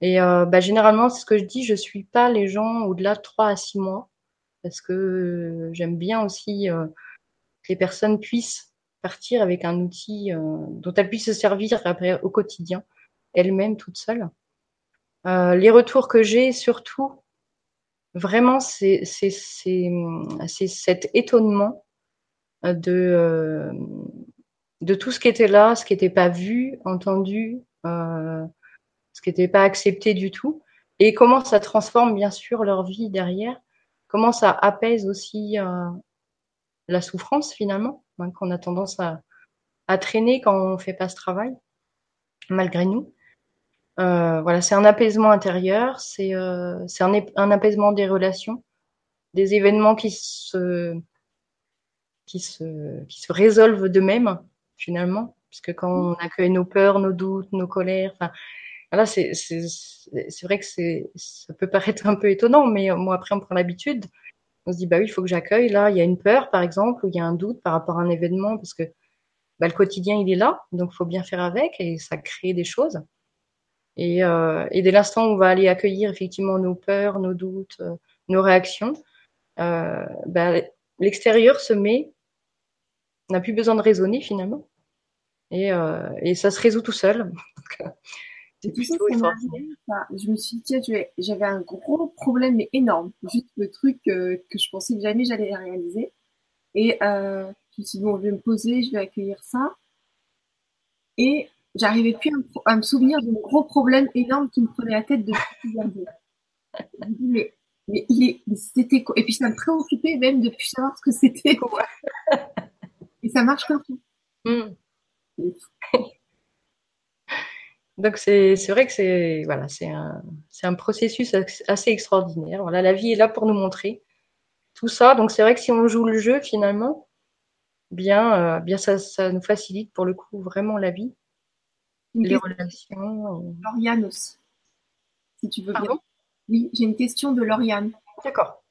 Et euh, bah, généralement, c'est ce que je dis, je suis pas les gens au-delà de 3 à 6 mois parce que j'aime bien aussi euh, que les personnes puissent partir avec un outil euh, dont elles puissent se servir après au quotidien, elles-mêmes toutes seules. Les retours que j'ai, surtout, vraiment, c'est cet étonnement de, de tout ce qui était là, ce qui n'était pas vu, entendu, euh, ce qui n'était pas accepté du tout, et comment ça transforme bien sûr leur vie derrière, comment ça apaise aussi la souffrance finalement, hein, qu'on a tendance à, à, traîner quand on fait pas ce travail, malgré nous. Voilà, c'est un apaisement intérieur, c'est un, un apaisement des relations, des événements qui se qui se, qui se résolvent d'eux-mêmes, finalement. Puisque quand on accueille nos peurs, nos doutes, nos colères, voilà, c'est, vrai que ça peut paraître un peu étonnant, mais moi, après, on prend l'habitude. On se dit, bah oui, il faut que j'accueille. Là, il y a une peur, par exemple, ou il y a un doute par rapport à un événement, parce que bah, le quotidien, il est là, donc il faut bien faire avec, et ça crée des choses. Et, euh, et dès l'instant où on va aller accueillir effectivement nos peurs, nos doutes, euh, nos réactions, euh, bah, l'extérieur se met on n'a plus besoin de raisonner finalement. Et, et, ça se résout tout seul. c'est plutôt Je me suis dit, tiens, j'avais un gros problème, mais énorme. Juste le truc que je pensais que jamais j'allais réaliser. Et je me suis dit, bon, je vais me poser, je vais accueillir ça. Et j'arrivais plus à me, souvenir mon gros problème énorme qui me prenait la tête depuis plusieurs jours. Mais, mais il est, c'était quoi? Et puis ça me préoccupait même de plus savoir ce que c'était. Et ça marche comme. Hmm. Donc c'est vrai que c'est voilà, un, un, processus assez extraordinaire. Voilà, la vie est là pour nous montrer tout ça. Donc c'est vrai que si on joue le jeu finalement, bien, euh, bien ça, ça, nous facilite pour le coup vraiment la vie, les relations. Lauriane aussi, si tu veux bien. Oui, j'ai une question de Lauriane. D'accord.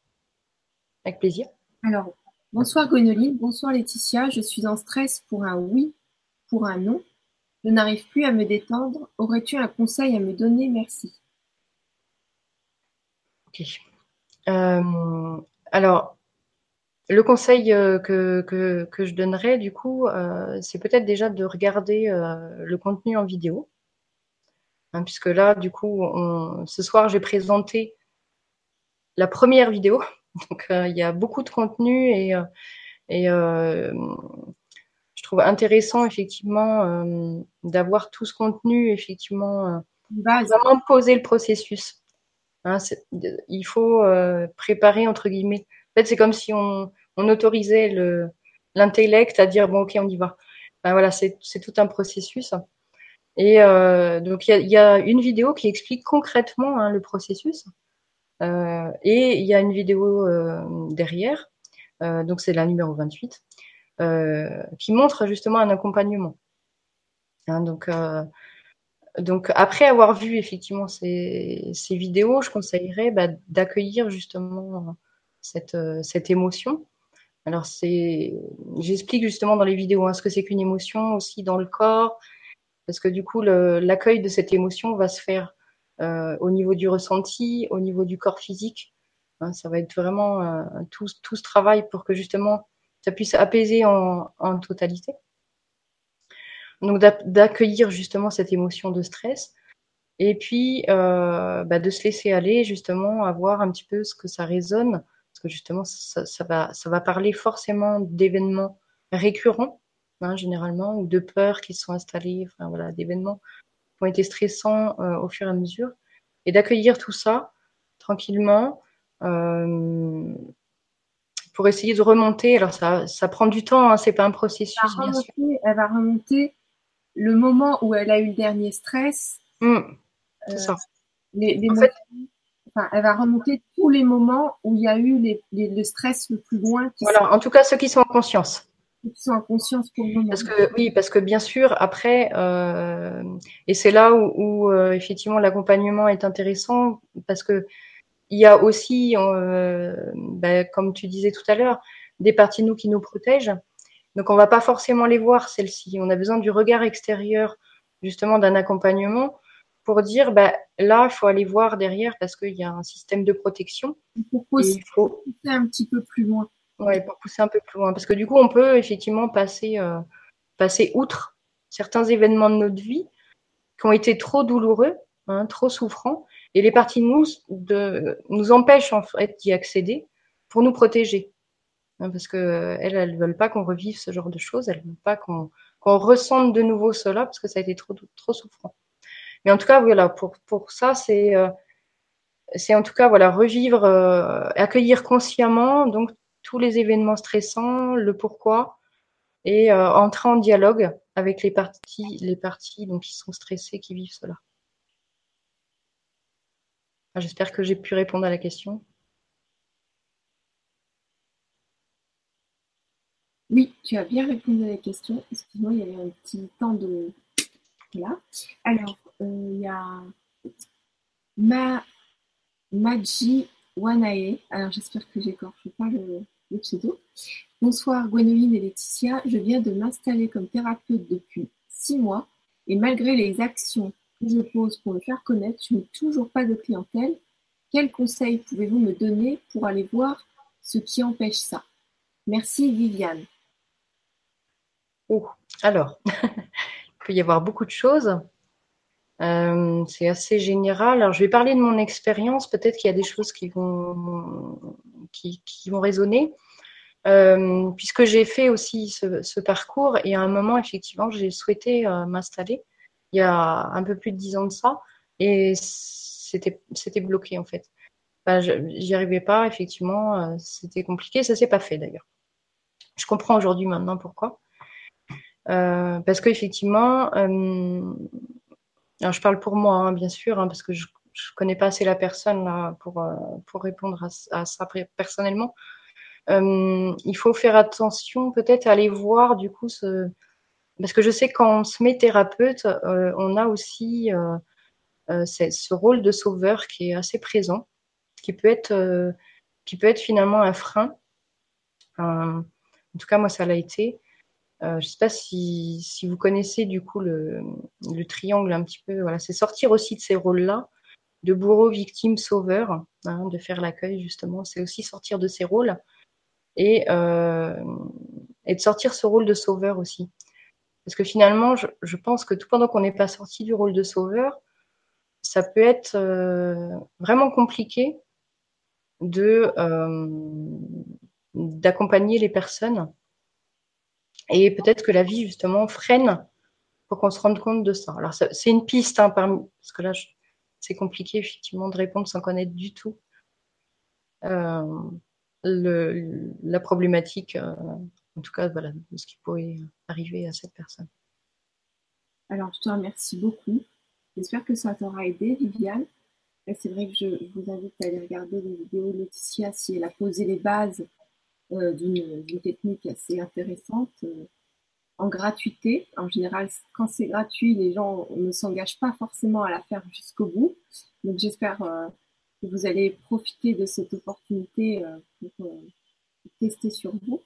Avec plaisir. Alors, Bonsoir Gwénoline, bonsoir Laetitia, je suis en stress pour un oui, pour un non. Je n'arrive plus à me détendre. Aurais-tu un conseil à me donner? Merci. Ok. Euh, alors, le conseil euh, que, que, je donnerais, du coup, euh, c'est peut-être déjà de regarder le contenu en vidéo. Hein, puisque là, du coup, ce soir, j'ai présenté la première vidéo donc euh, il y a beaucoup de contenu et, euh, et euh, je trouve intéressant effectivement d'avoir tout ce contenu effectivement vraiment poser le processus. Hein, il faut préparer entre guillemets. En fait, c'est comme si on, on autorisait le l'intellect à dire bon ok on y va. Ben, voilà, c'est tout un processus. Et euh, donc il y a, une vidéo qui explique concrètement hein, le processus. Euh, et il y a une vidéo euh, derrière, donc c'est la numéro 28, qui montre justement un accompagnement. Hein, donc, donc après avoir vu effectivement ces, ces vidéos, je conseillerais bah, d'accueillir justement cette, cette émotion. Alors c'est, j'explique justement dans les vidéos hein, ce que c'est qu'une émotion aussi dans le corps, parce que du coup l'accueil de cette émotion va se faire euh, au niveau du ressenti, au niveau du corps physique. Hein, ça va être vraiment euh, tout, ce travail pour que justement ça puisse apaiser en, en totalité. Donc d'accueillir justement cette émotion de stress et puis euh, bah, de se laisser aller justement à voir un petit peu ce que ça résonne parce que justement ça, ça va, ça va parler forcément d'événements récurrents hein, généralement ou de peurs qui sont installées, enfin voilà, d'événements ont été stressants euh, au fur et à mesure, et d'accueillir tout ça tranquillement euh, pour essayer de remonter. Alors ça, ça prend du temps, hein, c'est pas un processus. Elle va, remonter, elle va remonter le moment où elle a eu le dernier stress. Mmh, c'est euh, ça. Enfin, elle va remonter tous les moments où il y a eu les, le stress le plus loin. voilà, en tout cas ceux qui sont en conscience qui sont en conscience pour le Parce que oui, parce que bien sûr, après, euh, et c'est là où, où euh, effectivement l'accompagnement est intéressant, parce que il y a aussi, euh, ben, comme tu disais tout à l'heure, des parties de nous qui nous protègent. Donc on va pas forcément les voir celles-ci. On a besoin du regard extérieur, justement, d'un accompagnement pour dire, ben, là, il faut aller voir derrière parce qu'il y a un système de protection. Pour faut un petit peu plus loin. Ouais, pour pousser un peu plus loin. Parce que du coup, on peut effectivement passer, euh, passer outre certains événements de notre vie qui ont été trop douloureux, hein, trop souffrants, et les parties de nous de, nous empêchent en fait d'y accéder pour nous protéger. Hein, parce que elles, elles veulent pas qu'on revive ce genre de choses, elles veulent pas qu'on qu'on ressente de nouveau cela parce que ça a été trop trop souffrant. Mais en tout cas, voilà, pour pour ça, c'est euh, en tout cas voilà revivre, accueillir consciemment donc tous les événements stressants, le pourquoi, et entrer en dialogue avec les parties, les parties donc qui sont stressées, qui vivent cela. J'espère que j'ai pu répondre à la question. Oui, tu as bien répondu à la question. Excuse-moi, il y avait un petit temps de. Voilà. Alors, euh, il y a Ma... Maji Wanae. Alors, j'espère que j'écorche pas le, le pseudo. Bonsoir Gwénoline et Laetitia. Je viens de m'installer comme thérapeute depuis six mois et malgré les actions que je pose pour me faire connaître, je n'ai toujours pas de clientèle. Quels conseils pouvez-vous me donner pour aller voir ce qui empêche ça? Merci Viviane. Oh, alors, il peut y avoir beaucoup de choses. Euh, c'est assez général. Alors, je vais parler de mon expérience. Peut-être qu'il y a des choses qui vont, qui, vont résonner. Euh, puisque j'ai fait aussi ce, parcours et à un moment, effectivement, j'ai souhaité euh, m'installer il y a un peu plus de dix ans de ça et c'était, bloqué en fait. Enfin, j'y arrivais pas, effectivement, c'était compliqué. Ça s'est pas fait d'ailleurs. Je comprends aujourd'hui maintenant pourquoi. Euh, parce qu'effectivement, euh, alors je parle pour moi, hein, bien sûr, hein, parce que je ne connais pas assez la personne là, pour, euh, pour répondre à, ça personnellement. il faut faire attention peut-être à aller voir du coup ce... Parce que je sais quand on se met thérapeute, on a aussi ce rôle de sauveur qui est assez présent, qui peut être, qui peut être finalement un frein. en tout cas, moi, ça l'a été. Euh, je ne sais pas si, vous connaissez du coup le, le, triangle un petit peu. Voilà, c'est sortir aussi de ces rôles-là, de bourreau, victime, sauveur, hein, de faire l'accueil justement. C'est aussi sortir de ces rôles et, euh, de sortir ce rôle de sauveur aussi. Parce que finalement, je, pense que tout pendant qu'on n'est pas sorti du rôle de sauveur, ça peut être euh, vraiment compliqué de d'accompagner les personnes et peut-être que la vie, justement, freine pour qu'on se rende compte de ça. Alors, c'est une piste, hein, parce que là, c'est compliqué, effectivement, de répondre sans connaître du tout euh, la problématique, euh, en tout cas, voilà, de ce qui pourrait arriver à cette personne. Alors, je te remercie beaucoup. J'espère que ça t'aura aidé, Viviane. C'est vrai que je vous invite à aller regarder les vidéos de Laetitia si elle a posé les bases d'une technique assez intéressante euh, en gratuité. En général, quand c'est gratuit, les gens ne s'engagent pas forcément à la faire jusqu'au bout. Donc j'espère euh, que vous allez profiter de cette opportunité pour tester sur vous.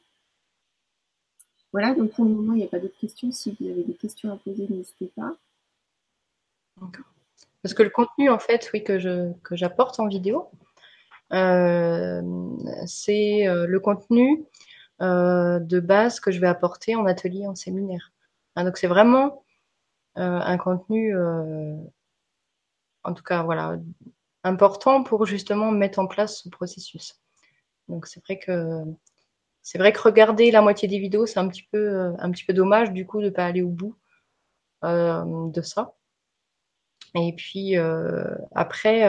Voilà, donc pour le moment, il n'y a pas d'autres questions. Si vous avez des questions à poser, n'hésitez pas. Parce que le contenu, en fait, oui, que j'apporte en vidéo, euh, c'est euh, le contenu euh, de base que je vais apporter en atelier, en séminaire. Hein, donc c'est vraiment un contenu, en tout cas voilà, important pour justement mettre en place ce processus. Donc c'est vrai que c'est vrai que regarder la moitié des vidéos, c'est un petit peu un petit peu dommage du coup de pas aller au bout de ça. Et puis après,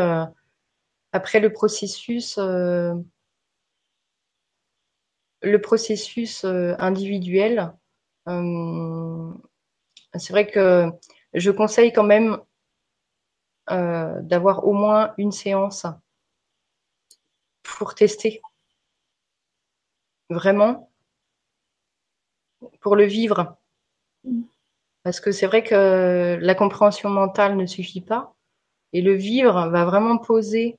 après le processus, euh, le processus euh, individuel, euh, c'est vrai que je conseille quand même d'avoir au moins une séance pour tester. Vraiment. Pour le vivre. Parce que c'est vrai que la compréhension mentale ne suffit pas. Et le vivre va vraiment poser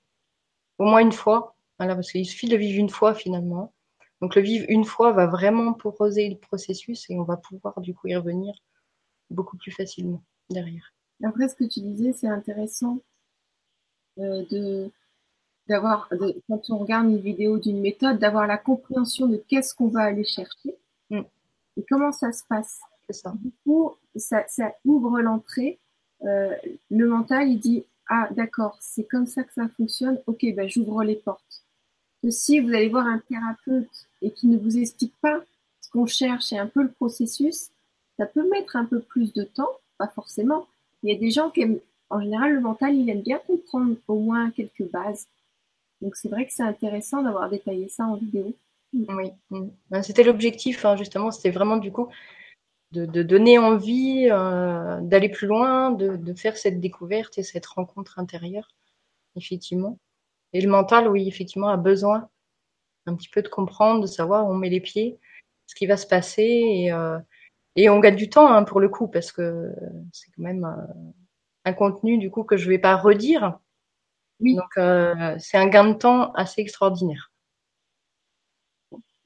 au moins une fois. Voilà, parce qu'il suffit de vivre une fois finalement. Donc le vivre une fois va vraiment poser le processus et on va pouvoir du coup y revenir beaucoup plus facilement derrière. Après, ce que tu disais, c'est intéressant euh, de d'avoir, quand on regarde une vidéo d'une méthode, d'avoir la compréhension de qu'est-ce qu'on va aller chercher mm. et comment ça se passe. Ça. Du coup, ça, ça ouvre l'entrée. Euh, le mental, il dit ah, d'accord, c'est comme ça que ça fonctionne. Ok, ben j'ouvre les portes. Si vous allez voir un thérapeute et qui ne vous explique pas ce qu'on cherche et un peu le processus, ça peut mettre un peu plus de temps, pas forcément. Il y a des gens qui aiment en général, le mental, il aime bien comprendre au moins quelques bases. Donc c'est vrai que c'est intéressant d'avoir détaillé ça en vidéo. Oui, ben, c'était l'objectif, hein, justement, c'était vraiment du coup de, donner envie euh, d'aller plus loin, de, faire cette découverte et cette rencontre intérieure, effectivement. Et le mental, oui, effectivement, a besoin un petit peu de comprendre, de savoir où on met les pieds, ce qui va se passer. Et, euh, on gagne du temps hein, pour le coup, parce que c'est quand même euh, un contenu du coup que je ne vais pas redire. Oui. Donc c'est un gain de temps assez extraordinaire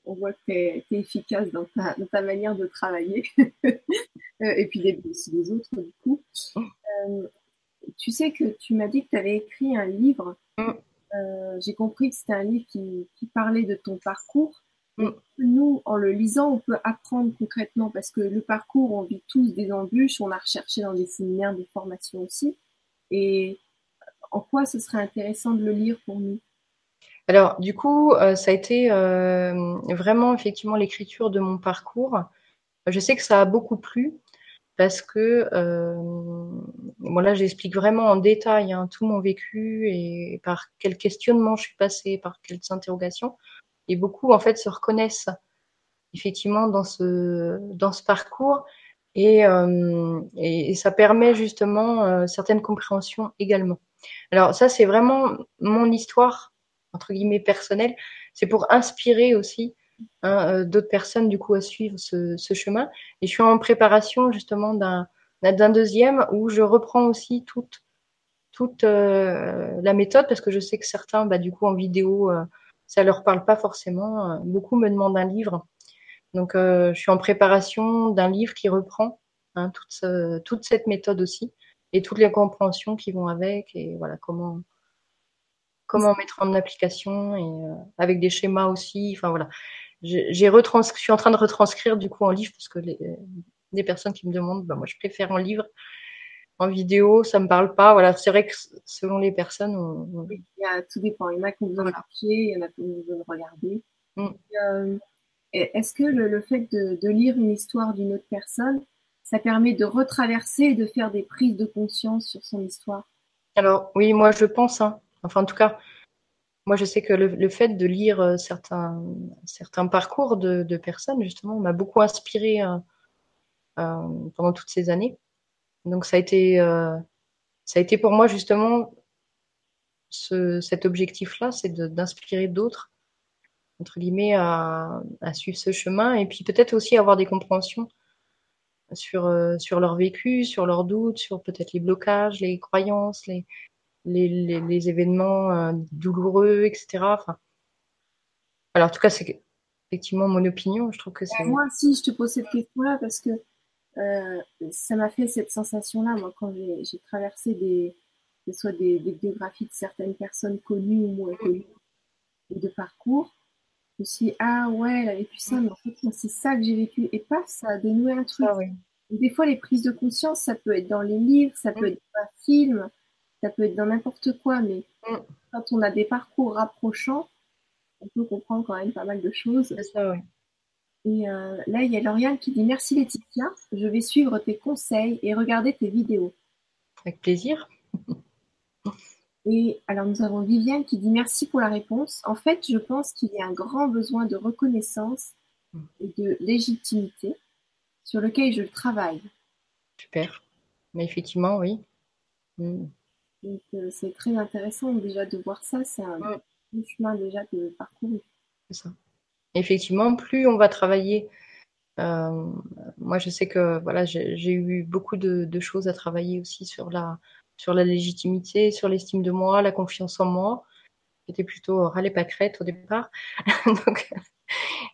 on voit que tu es, efficace dans ta, manière de travailler. Euh, et puis des, aussi des autres, du coup. Euh, tu sais que tu m'as dit que tu avais écrit un livre. Mm. Euh, j'ai compris que c'était un livre qui, parlait de ton parcours. Mm. Nous, en le lisant, on peut apprendre concrètement parce que le parcours, on vit tous des embûches, on a recherché dans des séminaires, des formations aussi. Et en quoi ce serait intéressant de le lire pour nous? Alors, du coup, euh, ça a été euh, vraiment effectivement l'écriture de mon parcours. Je sais que ça a beaucoup plu parce que euh, bon là, j'explique vraiment en détail hein, tout mon vécu et par quel questionnement je suis passée, par quelles interrogations. Et beaucoup en fait se reconnaissent effectivement dans ce dans ce parcours et, et, ça permet justement certaines compréhensions également. Alors ça, c'est vraiment mon histoire entre guillemets personnel, c'est pour inspirer aussi hein, euh, d'autres personnes du coup à suivre ce, chemin. Et je suis en préparation justement d'un d'un deuxième où je reprends aussi toute toute euh, la méthode parce que je sais que certains bah, du coup en vidéo euh, ça leur parle pas forcément. Beaucoup me demandent un livre. Donc je suis en préparation d'un livre qui reprend hein, toute, toute cette méthode aussi et toutes les compréhensions qui vont avec et voilà comment comment mettre en application et euh, avec des schémas aussi. Enfin voilà, j'ai je suis en train de retranscrire du coup en livre parce que les, des personnes qui me demandent, bah, moi je préfère en livre, en vidéo, ça me parle pas. Voilà, c'est vrai que selon les personnes, on, il y a, tout dépend. Il y en a qui ont besoin de il y en a qui ont besoin de regarder. Mm. Euh, est-ce que le, fait de, de, lire une histoire d'une autre personne, ça permet de retraverser et de faire des prises de conscience sur son histoire? Alors oui, moi je pense. Hein. Enfin, en tout cas, moi, je sais que le, fait de lire euh, certains, certains parcours de, personnes, justement, m'a beaucoup inspiré euh, euh, pendant toutes ces années. Donc, ça a été, ça a été pour moi, justement, cet objectif-là, c'est d'inspirer d'autres, entre guillemets, à, suivre ce chemin et puis peut-être aussi avoir des compréhensions sur, sur leur vécu, sur leurs doutes, sur peut-être les blocages, les croyances, les, les, événements euh, douloureux, etc. Enfin, alors, en tout cas, c'est effectivement mon opinion. Je trouve que c'est. Moi, si je te pose cette question-là, parce que euh, ça m'a fait cette sensation-là, moi, quand j'ai traversé des, soit des, biographies de certaines personnes connues ou moins connues, et de parcours. Je me suis dit, ah ouais, elle a vécu ça, mais en fait, c'est ça que j'ai vécu. Et pas ça a dénoué un truc. Ah des fois, les prises de conscience, ça peut être dans les livres, ça peut être dans un film, ça peut être dans n'importe quoi, mais mm. quand on a des parcours rapprochants, on peut comprendre quand même pas mal de choses. C'est ça, oui. Et euh, là, il y a Lauriane qui dit Merci Laetitia, je vais suivre tes conseils et regarder tes vidéos. Avec plaisir. et alors, nous avons Viviane qui dit Merci pour la réponse. En fait, je pense qu'il y a un grand besoin de reconnaissance et de légitimité sur lequel je travaille. Super. Mais effectivement, oui. Mm. Donc euh, c'est très intéressant déjà de voir ça, c'est un chemin déjà de parcours. C'est ça. Effectivement, plus on va travailler, euh, moi je sais que voilà, j'ai eu beaucoup de, choses à travailler aussi sur la, sur la légitimité, sur l'estime de moi, la confiance en moi. J'étais plutôt râler pâquerette au départ. donc,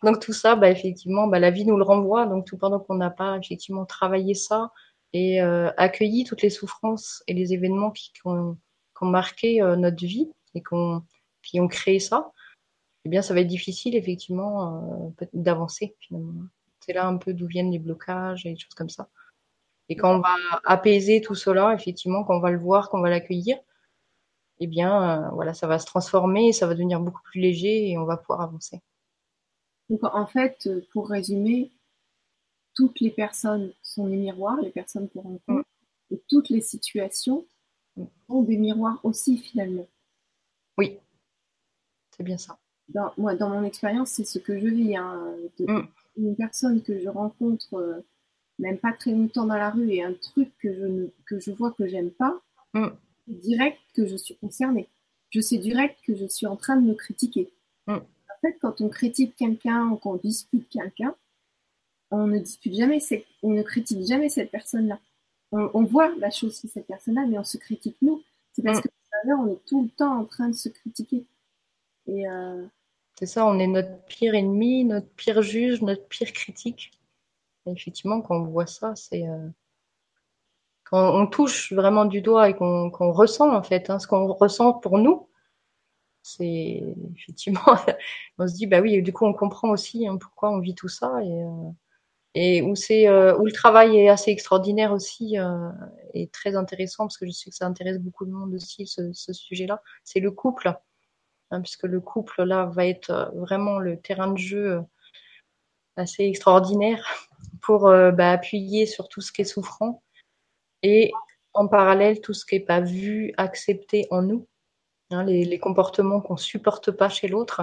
donc tout ça, bah, effectivement, bah, la vie nous le renvoie. Donc tout pendant qu'on n'a pas effectivement travaillé ça, et euh, accueilli toutes les souffrances et les événements qui, ont, marqué euh, notre vie et qui ont créé ça, eh bien, ça va être difficile, effectivement, euh, d'avancer, finalement. C'est là un peu d'où viennent les blocages et des choses comme ça. Et quand on va apaiser tout cela, effectivement, quand on va le voir, quand on va l'accueillir, eh bien, voilà, ça va se transformer, ça va devenir beaucoup plus léger et on va pouvoir avancer. Donc, en fait, pour résumer, toutes les personnes sont les miroirs, les personnes qu'on rencontre, mm. et toutes les situations sont des miroirs aussi finalement. Oui, c'est bien ça. Dans, moi, dans mon expérience, c'est ce que je vis. Hein, mm. Une personne que je rencontre, euh, même pas très longtemps dans la rue, et un truc que je, ne, que je vois que j'aime pas, mm. direct que je suis concernée. Je sais direct que je suis en train de me critiquer. Mm. En fait, quand on critique quelqu'un ou qu'on dispute quelqu'un, on ne dispute jamais, on ne critique jamais cette personne-là. On, voit la chose sur cette personne-là, mais on se critique nous. C'est parce que on est tout le temps en train de se critiquer. Et euh, c'est ça, on est notre pire ennemi, notre pire juge, notre pire critique. Et effectivement, quand on voit ça, c'est euh, quand on touche vraiment du doigt et qu'on ressent en fait, hein, ce qu'on ressent pour nous, c'est effectivement, on se dit bah oui, du coup on comprend aussi hein, pourquoi on vit tout ça et, euh, et où c'est où le travail est assez extraordinaire aussi et très intéressant parce que je sais que ça intéresse beaucoup de monde aussi ce, sujet-là. C'est le couple Hein, puisque le couple là va être euh, vraiment le terrain de jeu euh, assez extraordinaire pour euh, bah, appuyer sur tout ce qui est souffrant et en parallèle tout ce qui n'est pas vu, accepté en nous, hein, les, comportements qu'on supporte pas chez l'autre.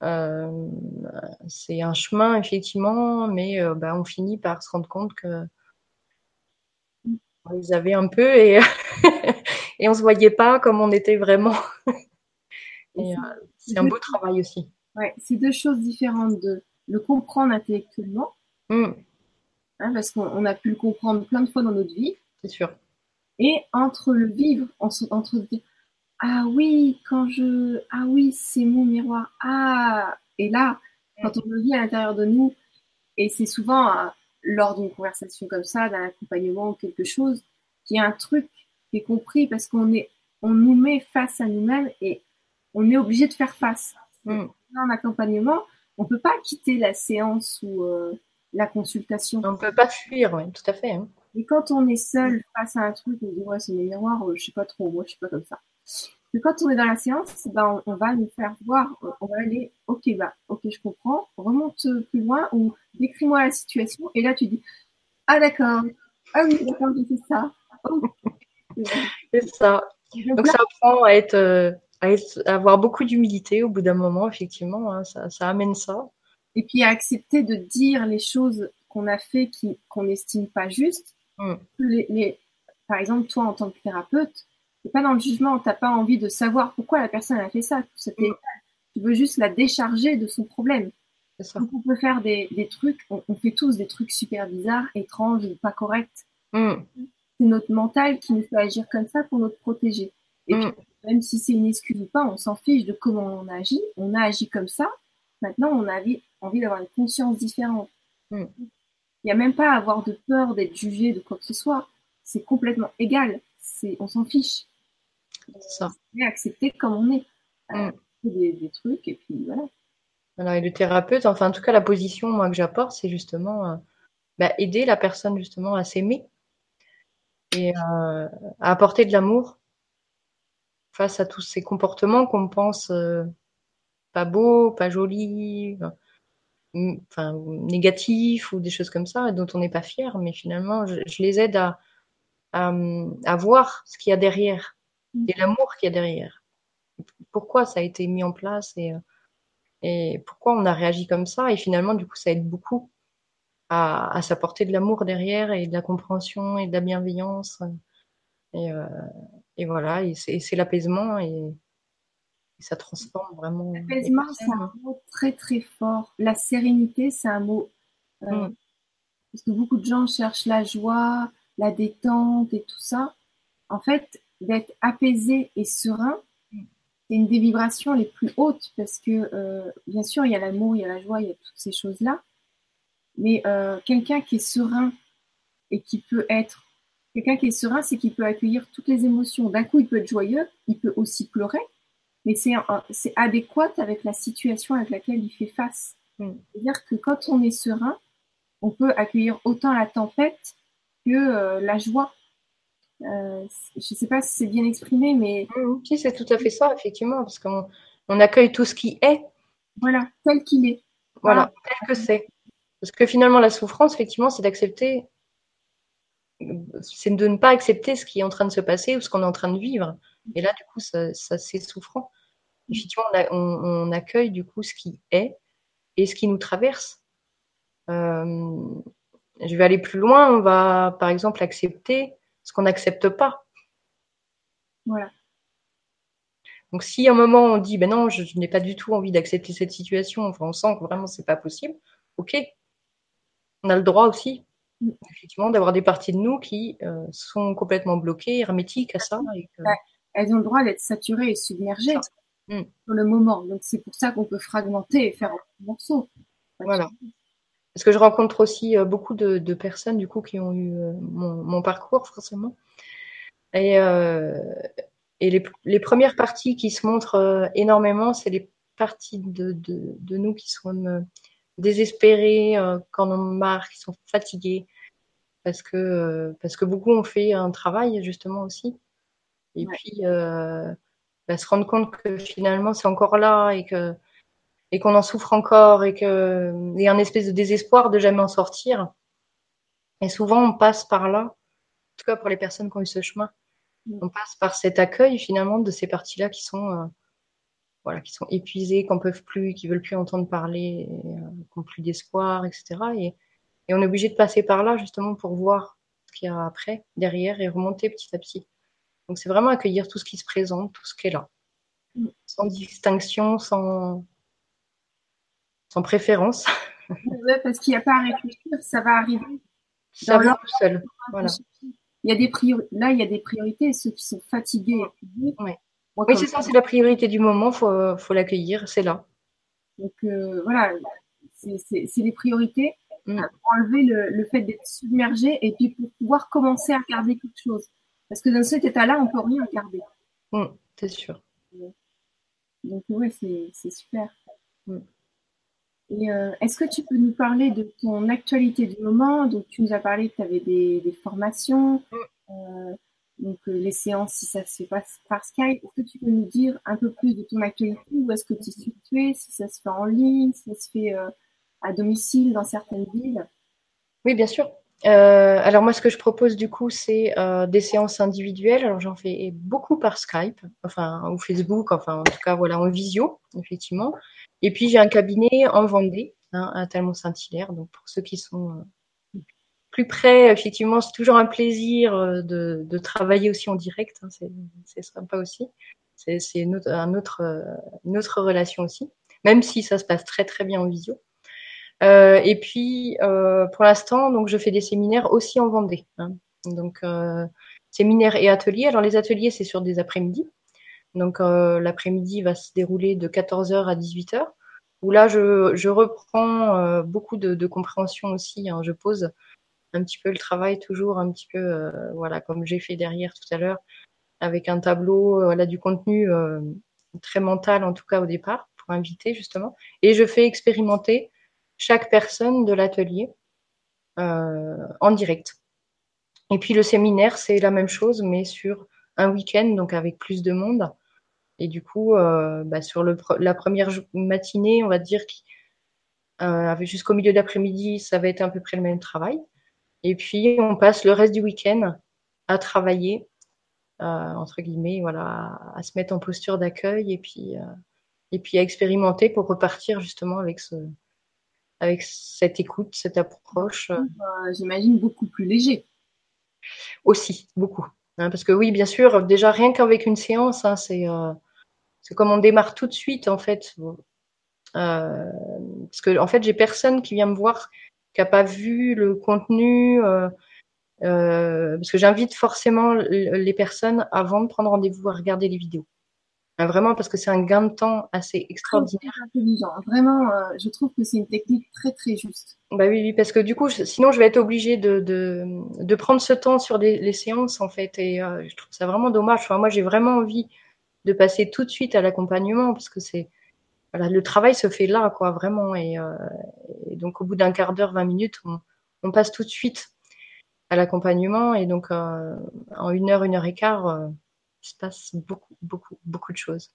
C'est un chemin effectivement, mais bah, on finit par se rendre compte que on les avait un peu et, et on se voyait pas comme on était vraiment. Euh, c'est un beau travail aussi. Ouais, c'est deux choses différentes de le comprendre intellectuellement, mm. hein, parce qu'on a pu le comprendre plein de fois dans notre vie. C'est sûr. Et entre le vivre, entre dire ah oui, quand je ah oui, c'est mon miroir. Ah et là, quand on le vit à l'intérieur de nous, et c'est souvent euh, lors d'une conversation comme ça, d'un accompagnement ou quelque chose, qu'il y a un truc qui est compris parce qu'on est on nous met face à nous-mêmes et on est obligé de faire face. Mm. En accompagnement, on ne peut pas quitter la séance ou euh, la consultation. On ne peut pas fuir, oui, tout à fait. Hein. Et quand on est seul face à un truc, on dit ouais c'est mes miroirs, euh, je sais pas trop, moi je suis pas comme ça. Mais quand on est dans la séance, ben, on, va nous faire voir, on va aller, ok bah ok je comprends, remonte plus loin ou décris-moi la situation et là tu dis ah d'accord, ah oui d'accord c'est ça. c'est ça. Donc ça apprend à être à, avoir beaucoup d'humilité au bout d'un moment, effectivement, hein, ça, ça, amène ça. Et puis à accepter de dire les choses qu'on a fait qui qu'on n'estime pas justes. Mm. Les, par exemple, toi en tant que thérapeute, t'es pas dans le jugement, t'as pas envie de savoir pourquoi la personne a fait ça. Mm. Tu veux juste la décharger de son problème. Ça. Donc on peut faire des, des trucs, on, fait tous des trucs super bizarres, étranges ou pas corrects. Mm. C'est notre mental qui nous fait agir comme ça pour nous protéger. Et puis, même si c'est une excuse ou pas, on s'en fiche de comment on agit. On a agi comme ça. Maintenant, on a envie d'avoir une conscience différente. Il n'y a même pas à avoir de peur d'être jugé de quoi que ce soit. C'est complètement égal. C'est, on s'en fiche. Ça. Et accepter comme on est. Hmm. des, trucs et puis voilà. et le thérapeute, enfin en tout cas la position moi que j'apporte, c'est justement euh, bah, aider la personne justement à s'aimer et euh, à apporter de l'amour face à tous ces comportements qu'on pense euh, pas beaux, pas jolis, enfin négatifs ou des choses comme ça, dont on n'est pas fier, mais finalement, je, les aide à, à, voir ce qu'il y a derrière et l'amour qu'il y a derrière. Pourquoi ça a été mis en place et, et pourquoi on a réagi comme ça? Et finalement, du coup, ça aide beaucoup à, à s'apporter de l'amour derrière et de la compréhension et de la bienveillance. Et, euh, et voilà, et c'est l'apaisement et, ça transforme vraiment. L'apaisement, c'est un mot très très fort. La sérénité, c'est un mot. Euh, mm. Parce que beaucoup de gens cherchent la joie, la détente et tout ça. En fait, d'être apaisé et serein, c'est une des vibrations les plus hautes parce que, euh, bien sûr, il y a l'amour, il y a la joie, il y a toutes ces choses-là. Mais euh, quelqu'un qui est serein et qui peut être Quelqu'un qui est serein, c'est qu'il peut accueillir toutes les émotions. D'un coup, il peut être joyeux, il peut aussi pleurer, mais c'est adéquat avec la situation avec laquelle il fait face. Mm. C'est-à-dire que quand on est serein, on peut accueillir autant la tempête que euh, la joie. Euh, je ne sais pas si c'est bien exprimé, mais... Mm, si, c'est tout à fait ça, effectivement, parce qu'on on accueille tout ce qui est. Voilà, tel qu'il est. Voilà, tel que c'est. Parce que finalement, la souffrance, effectivement, c'est d'accepter c'est de ne pas accepter ce qui est en train de se passer ou ce qu'on est en train de vivre. Et là, du coup, ça, c'est souffrant. Effectivement, on, accueille du coup ce qui est et ce qui nous traverse. Euh, je vais aller plus loin. On va, par exemple, accepter ce qu'on n'accepte pas. Voilà. Donc, si à un moment on dit, ben non, je, n'ai pas du tout envie d'accepter cette situation, enfin, on sent que vraiment c'est pas possible, ok. On a le droit aussi, mm. effectivement, d'avoir des parties de nous qui euh, sont complètement bloquées, hermétiques à ça. Elles ont le droit d'être saturées et submergées mm. pour le moment. Donc, c'est pour ça qu'on peut fragmenter et faire un morceau. Voilà. Parce que je rencontre aussi euh, beaucoup de, personnes, du coup, qui ont eu euh, mon, parcours, forcément. Et, et les, premières parties qui se montrent euh, énormément, c'est les parties de, nous qui sont euh, désespérées, euh, quand on marre, qui sont fatiguées, parce que, parce que beaucoup ont fait un travail justement aussi. Et puis, bah, se rendre compte que finalement c'est encore là et que et qu'on en souffre encore et qu'il y a un espèce de désespoir de jamais en sortir. Et souvent, on passe par là, en tout cas pour les personnes qui ont eu ce chemin, on passe par cet accueil finalement de ces parties-là qui sont euh, voilà, qui sont épuisées, qu'on peuvent plus, qui veulent plus entendre parler, euh, qui n'ont plus d'espoir, etc. Et, on est obligé de passer par là justement pour voir ce qu'il y a après, derrière, et remonter petit à petit. Donc c'est vraiment accueillir tout ce qui se présente, tout ce qui est là, mm. sans distinction, sans, sans préférence. parce qu'il n'y a pas à réfléchir, ça va arriver. Ça va tout seul. Voilà il y a des là, il y a des priorités. Ceux qui sont fatigués. oui, c'est ça, c'est la priorité du moment. Faut, faut l'accueillir, c'est là. Donc euh, voilà, c'est les priorités. Mm. Pour enlever le, fait d'être submergé et puis pour pouvoir commencer à regarder quelque chose. Parce que dans cet état-là, on peut rien regarder. Mm, c'est sûr. Donc ouais, c'est super. Mm. Euh, est-ce que tu peux nous parler de ton actualité du moment? Donc, tu nous as parlé que tu avais des, formations, euh, donc euh, les séances, si ça se fait pas par Skype. Est-ce que tu peux nous dire un peu plus de ton actualité? Où est-ce que tu es situé? Si ça se fait en ligne, si ça se fait à domicile dans certaines villes? Oui, bien sûr. alors moi, ce que je propose du coup, c'est des séances individuelles. Alors j'en fais beaucoup par Skype, enfin ou Facebook, enfin en tout cas voilà en visio, effectivement. Et puis j'ai un cabinet en Vendée, hein, à Talmont-Saint-Hilaire. Donc pour ceux qui sont euh, plus près, effectivement, c'est toujours un plaisir euh, de, travailler aussi en direct. Hein, c'est sympa aussi. C'est une, autre, un autre, euh, une autre relation aussi, même si ça se passe très très bien en visio. Euh, et puis pour l'instant, donc je fais des séminaires aussi en Vendée. Hein. Donc séminaires et ateliers. Alors les ateliers, c'est sur des après-midi. Donc euh, l'après-midi va se dérouler de 14h à 18h, où là je, reprends euh, beaucoup de, compréhension aussi. Hein. Je pose un petit peu le travail toujours un petit peu, euh, voilà, comme j'ai fait derrière tout à l'heure, avec un tableau, voilà, du contenu très mental en tout cas au départ, pour inviter justement. Et je fais expérimenter chaque personne de l'atelier en direct. Et puis le séminaire, c'est la même chose, mais sur un week-end, donc avec plus de monde. Et du coup, euh, bah, sur le, la première matinée, on va dire euh, jusqu'au milieu d'après-midi, ça va être à peu près le même travail. Et puis, on passe le reste du week-end à travailler, euh, entre guillemets, voilà, à, se mettre en posture d'accueil et puis, et puis à expérimenter pour repartir justement avec ce, avec cette écoute, cette approche. J'imagine beaucoup plus léger. Aussi, beaucoup. Hein, parce que oui, bien sûr, déjà rien qu'avec une séance, hein, c'est c'est comme on démarre tout de suite, en fait. Euh, parce que, en fait, j'ai personne qui vient me voir qui n'a pas vu le contenu. Euh, euh, parce que j'invite forcément les personnes avant de prendre rendez-vous à regarder les vidéos. Vraiment, parce que c'est un gain de temps assez extraordinaire. intelligent. Vraiment, je trouve que c'est une technique très, très juste. Bah oui, oui, parce que du coup, sinon, je vais être obligée de, de, de prendre ce temps sur les séances, en fait. Et je trouve ça vraiment dommage. Enfin, moi, j'ai vraiment envie de passer tout de suite à l'accompagnement parce que c'est voilà, le travail se fait là, quoi, vraiment. Et, euh, donc, au bout d'un quart d'heure, 20 minutes, on, passe tout de suite à l'accompagnement. Et donc, euh, en une heure, une heure et quart, euh, il se passe beaucoup, beaucoup, beaucoup de choses.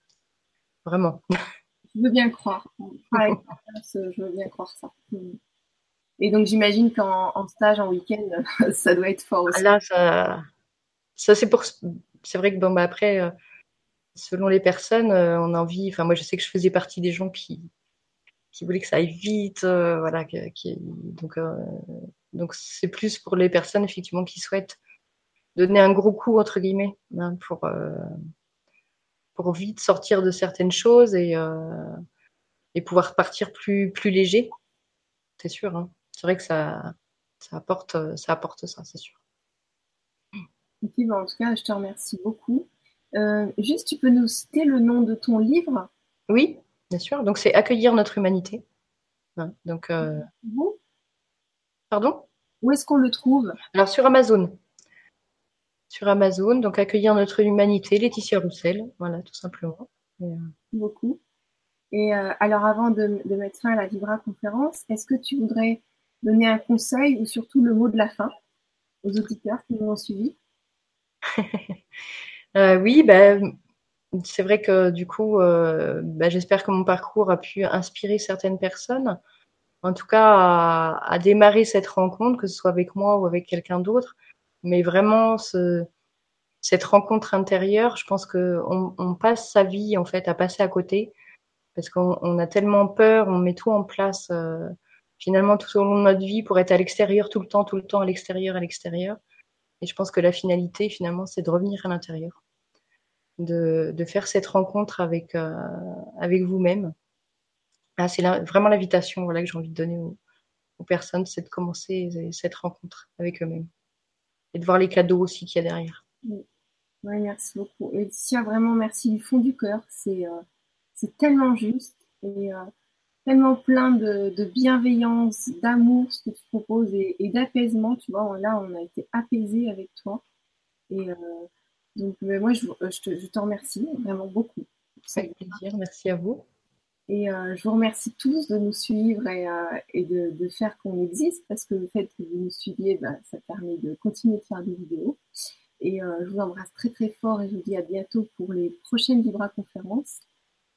Vraiment. Je veux bien croire. je veux bien croire ça. Et donc j'imagine qu'en stage, en week-end, ça doit être fort aussi. Là, ça, ça c'est pour. C'est vrai que bon, bah, après, euh, selon les personnes, euh, on a envie. Enfin, moi, je sais que je faisais partie des gens qui qui voulaient que ça aille vite, euh, voilà. Qui, donc donc c'est plus pour les personnes effectivement qui souhaitent donner un gros coup entre guillemets hein, pour pour vite sortir de certaines choses et et pouvoir partir plus plus léger. C'est sûr. Hein. C'est vrai que ça ça apporte ça apporte ça, c'est sûr. Bah, en tout cas, je te remercie beaucoup. Euh, juste, tu peux nous citer le nom de ton livre? Oui, bien sûr. Donc, c'est Accueillir notre humanité. Hein, donc, euh, Pardon? Où est-ce qu'on le trouve? Alors, sur Amazon. Sur Amazon, donc Accueillir notre humanité, Laetitia Roussel. Voilà, tout simplement. Euh, beaucoup. Et alors, avant de, de, mettre fin à la Vibra conférence, est-ce que tu voudrais donner un conseil ou surtout le mot de la fin aux auditeurs qui nous ont suivis? Euh, oui, ben, c'est vrai que du coup, euh, ben, j'espère que mon parcours a pu inspirer certaines personnes, en tout cas à, démarrer cette rencontre, que ce soit avec moi ou avec quelqu'un d'autre. Mais vraiment, ce, cette rencontre intérieure, je pense qu'on on passe sa vie en fait à passer à côté parce qu'on a tellement peur, on met tout en place euh, finalement tout au long de notre vie pour être à l'extérieur tout le temps, tout le temps à l'extérieur, à l'extérieur. Et je pense que la finalité, finalement, c'est de revenir à l'intérieur, de, faire cette rencontre avec, euh, vous-même. Ah, c'est vraiment l'invitation voilà, que j'ai envie de donner aux, personnes, c'est de commencer cette rencontre avec eux-mêmes et de voir les cadeaux aussi qu'il y a derrière. Oui, merci beaucoup. Laetitia, vraiment merci du fond du cœur. C'est euh, tellement juste. Et euh, tellement plein de, bienveillance, d'amour, ce que tu proposes, et, d'apaisement. Tu vois, là, on a été apaisé avec toi. Et euh, donc, moi, je, je, te, remercie vraiment beaucoup. Avec plaisir, merci à vous. Et euh, je vous remercie tous de nous suivre et, euh, de, faire qu'on existe, parce que le fait que vous nous suiviez, bah, ça permet de continuer de faire des vidéos. Et je vous embrasse très très fort et je vous dis à bientôt pour les prochaines Vibra conférences.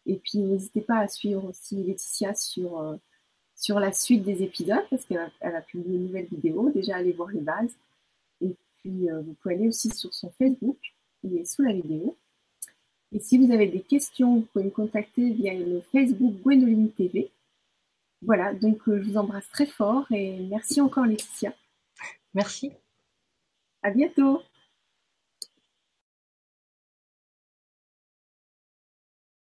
Et puis n'hésitez pas à suivre aussi Laetitia sur, euh, sur la suite des épisodes parce qu'elle a, publié une nouvelle vidéo. Déjà, allez voir les bases. Et puis euh, vous pouvez aller aussi sur son Facebook, il est sous la vidéo. Et si vous avez des questions, vous pouvez me contacter via le Facebook Gwendoline TV. Voilà, donc euh, je vous embrasse très fort et merci encore Laetitia. Merci. À bientôt.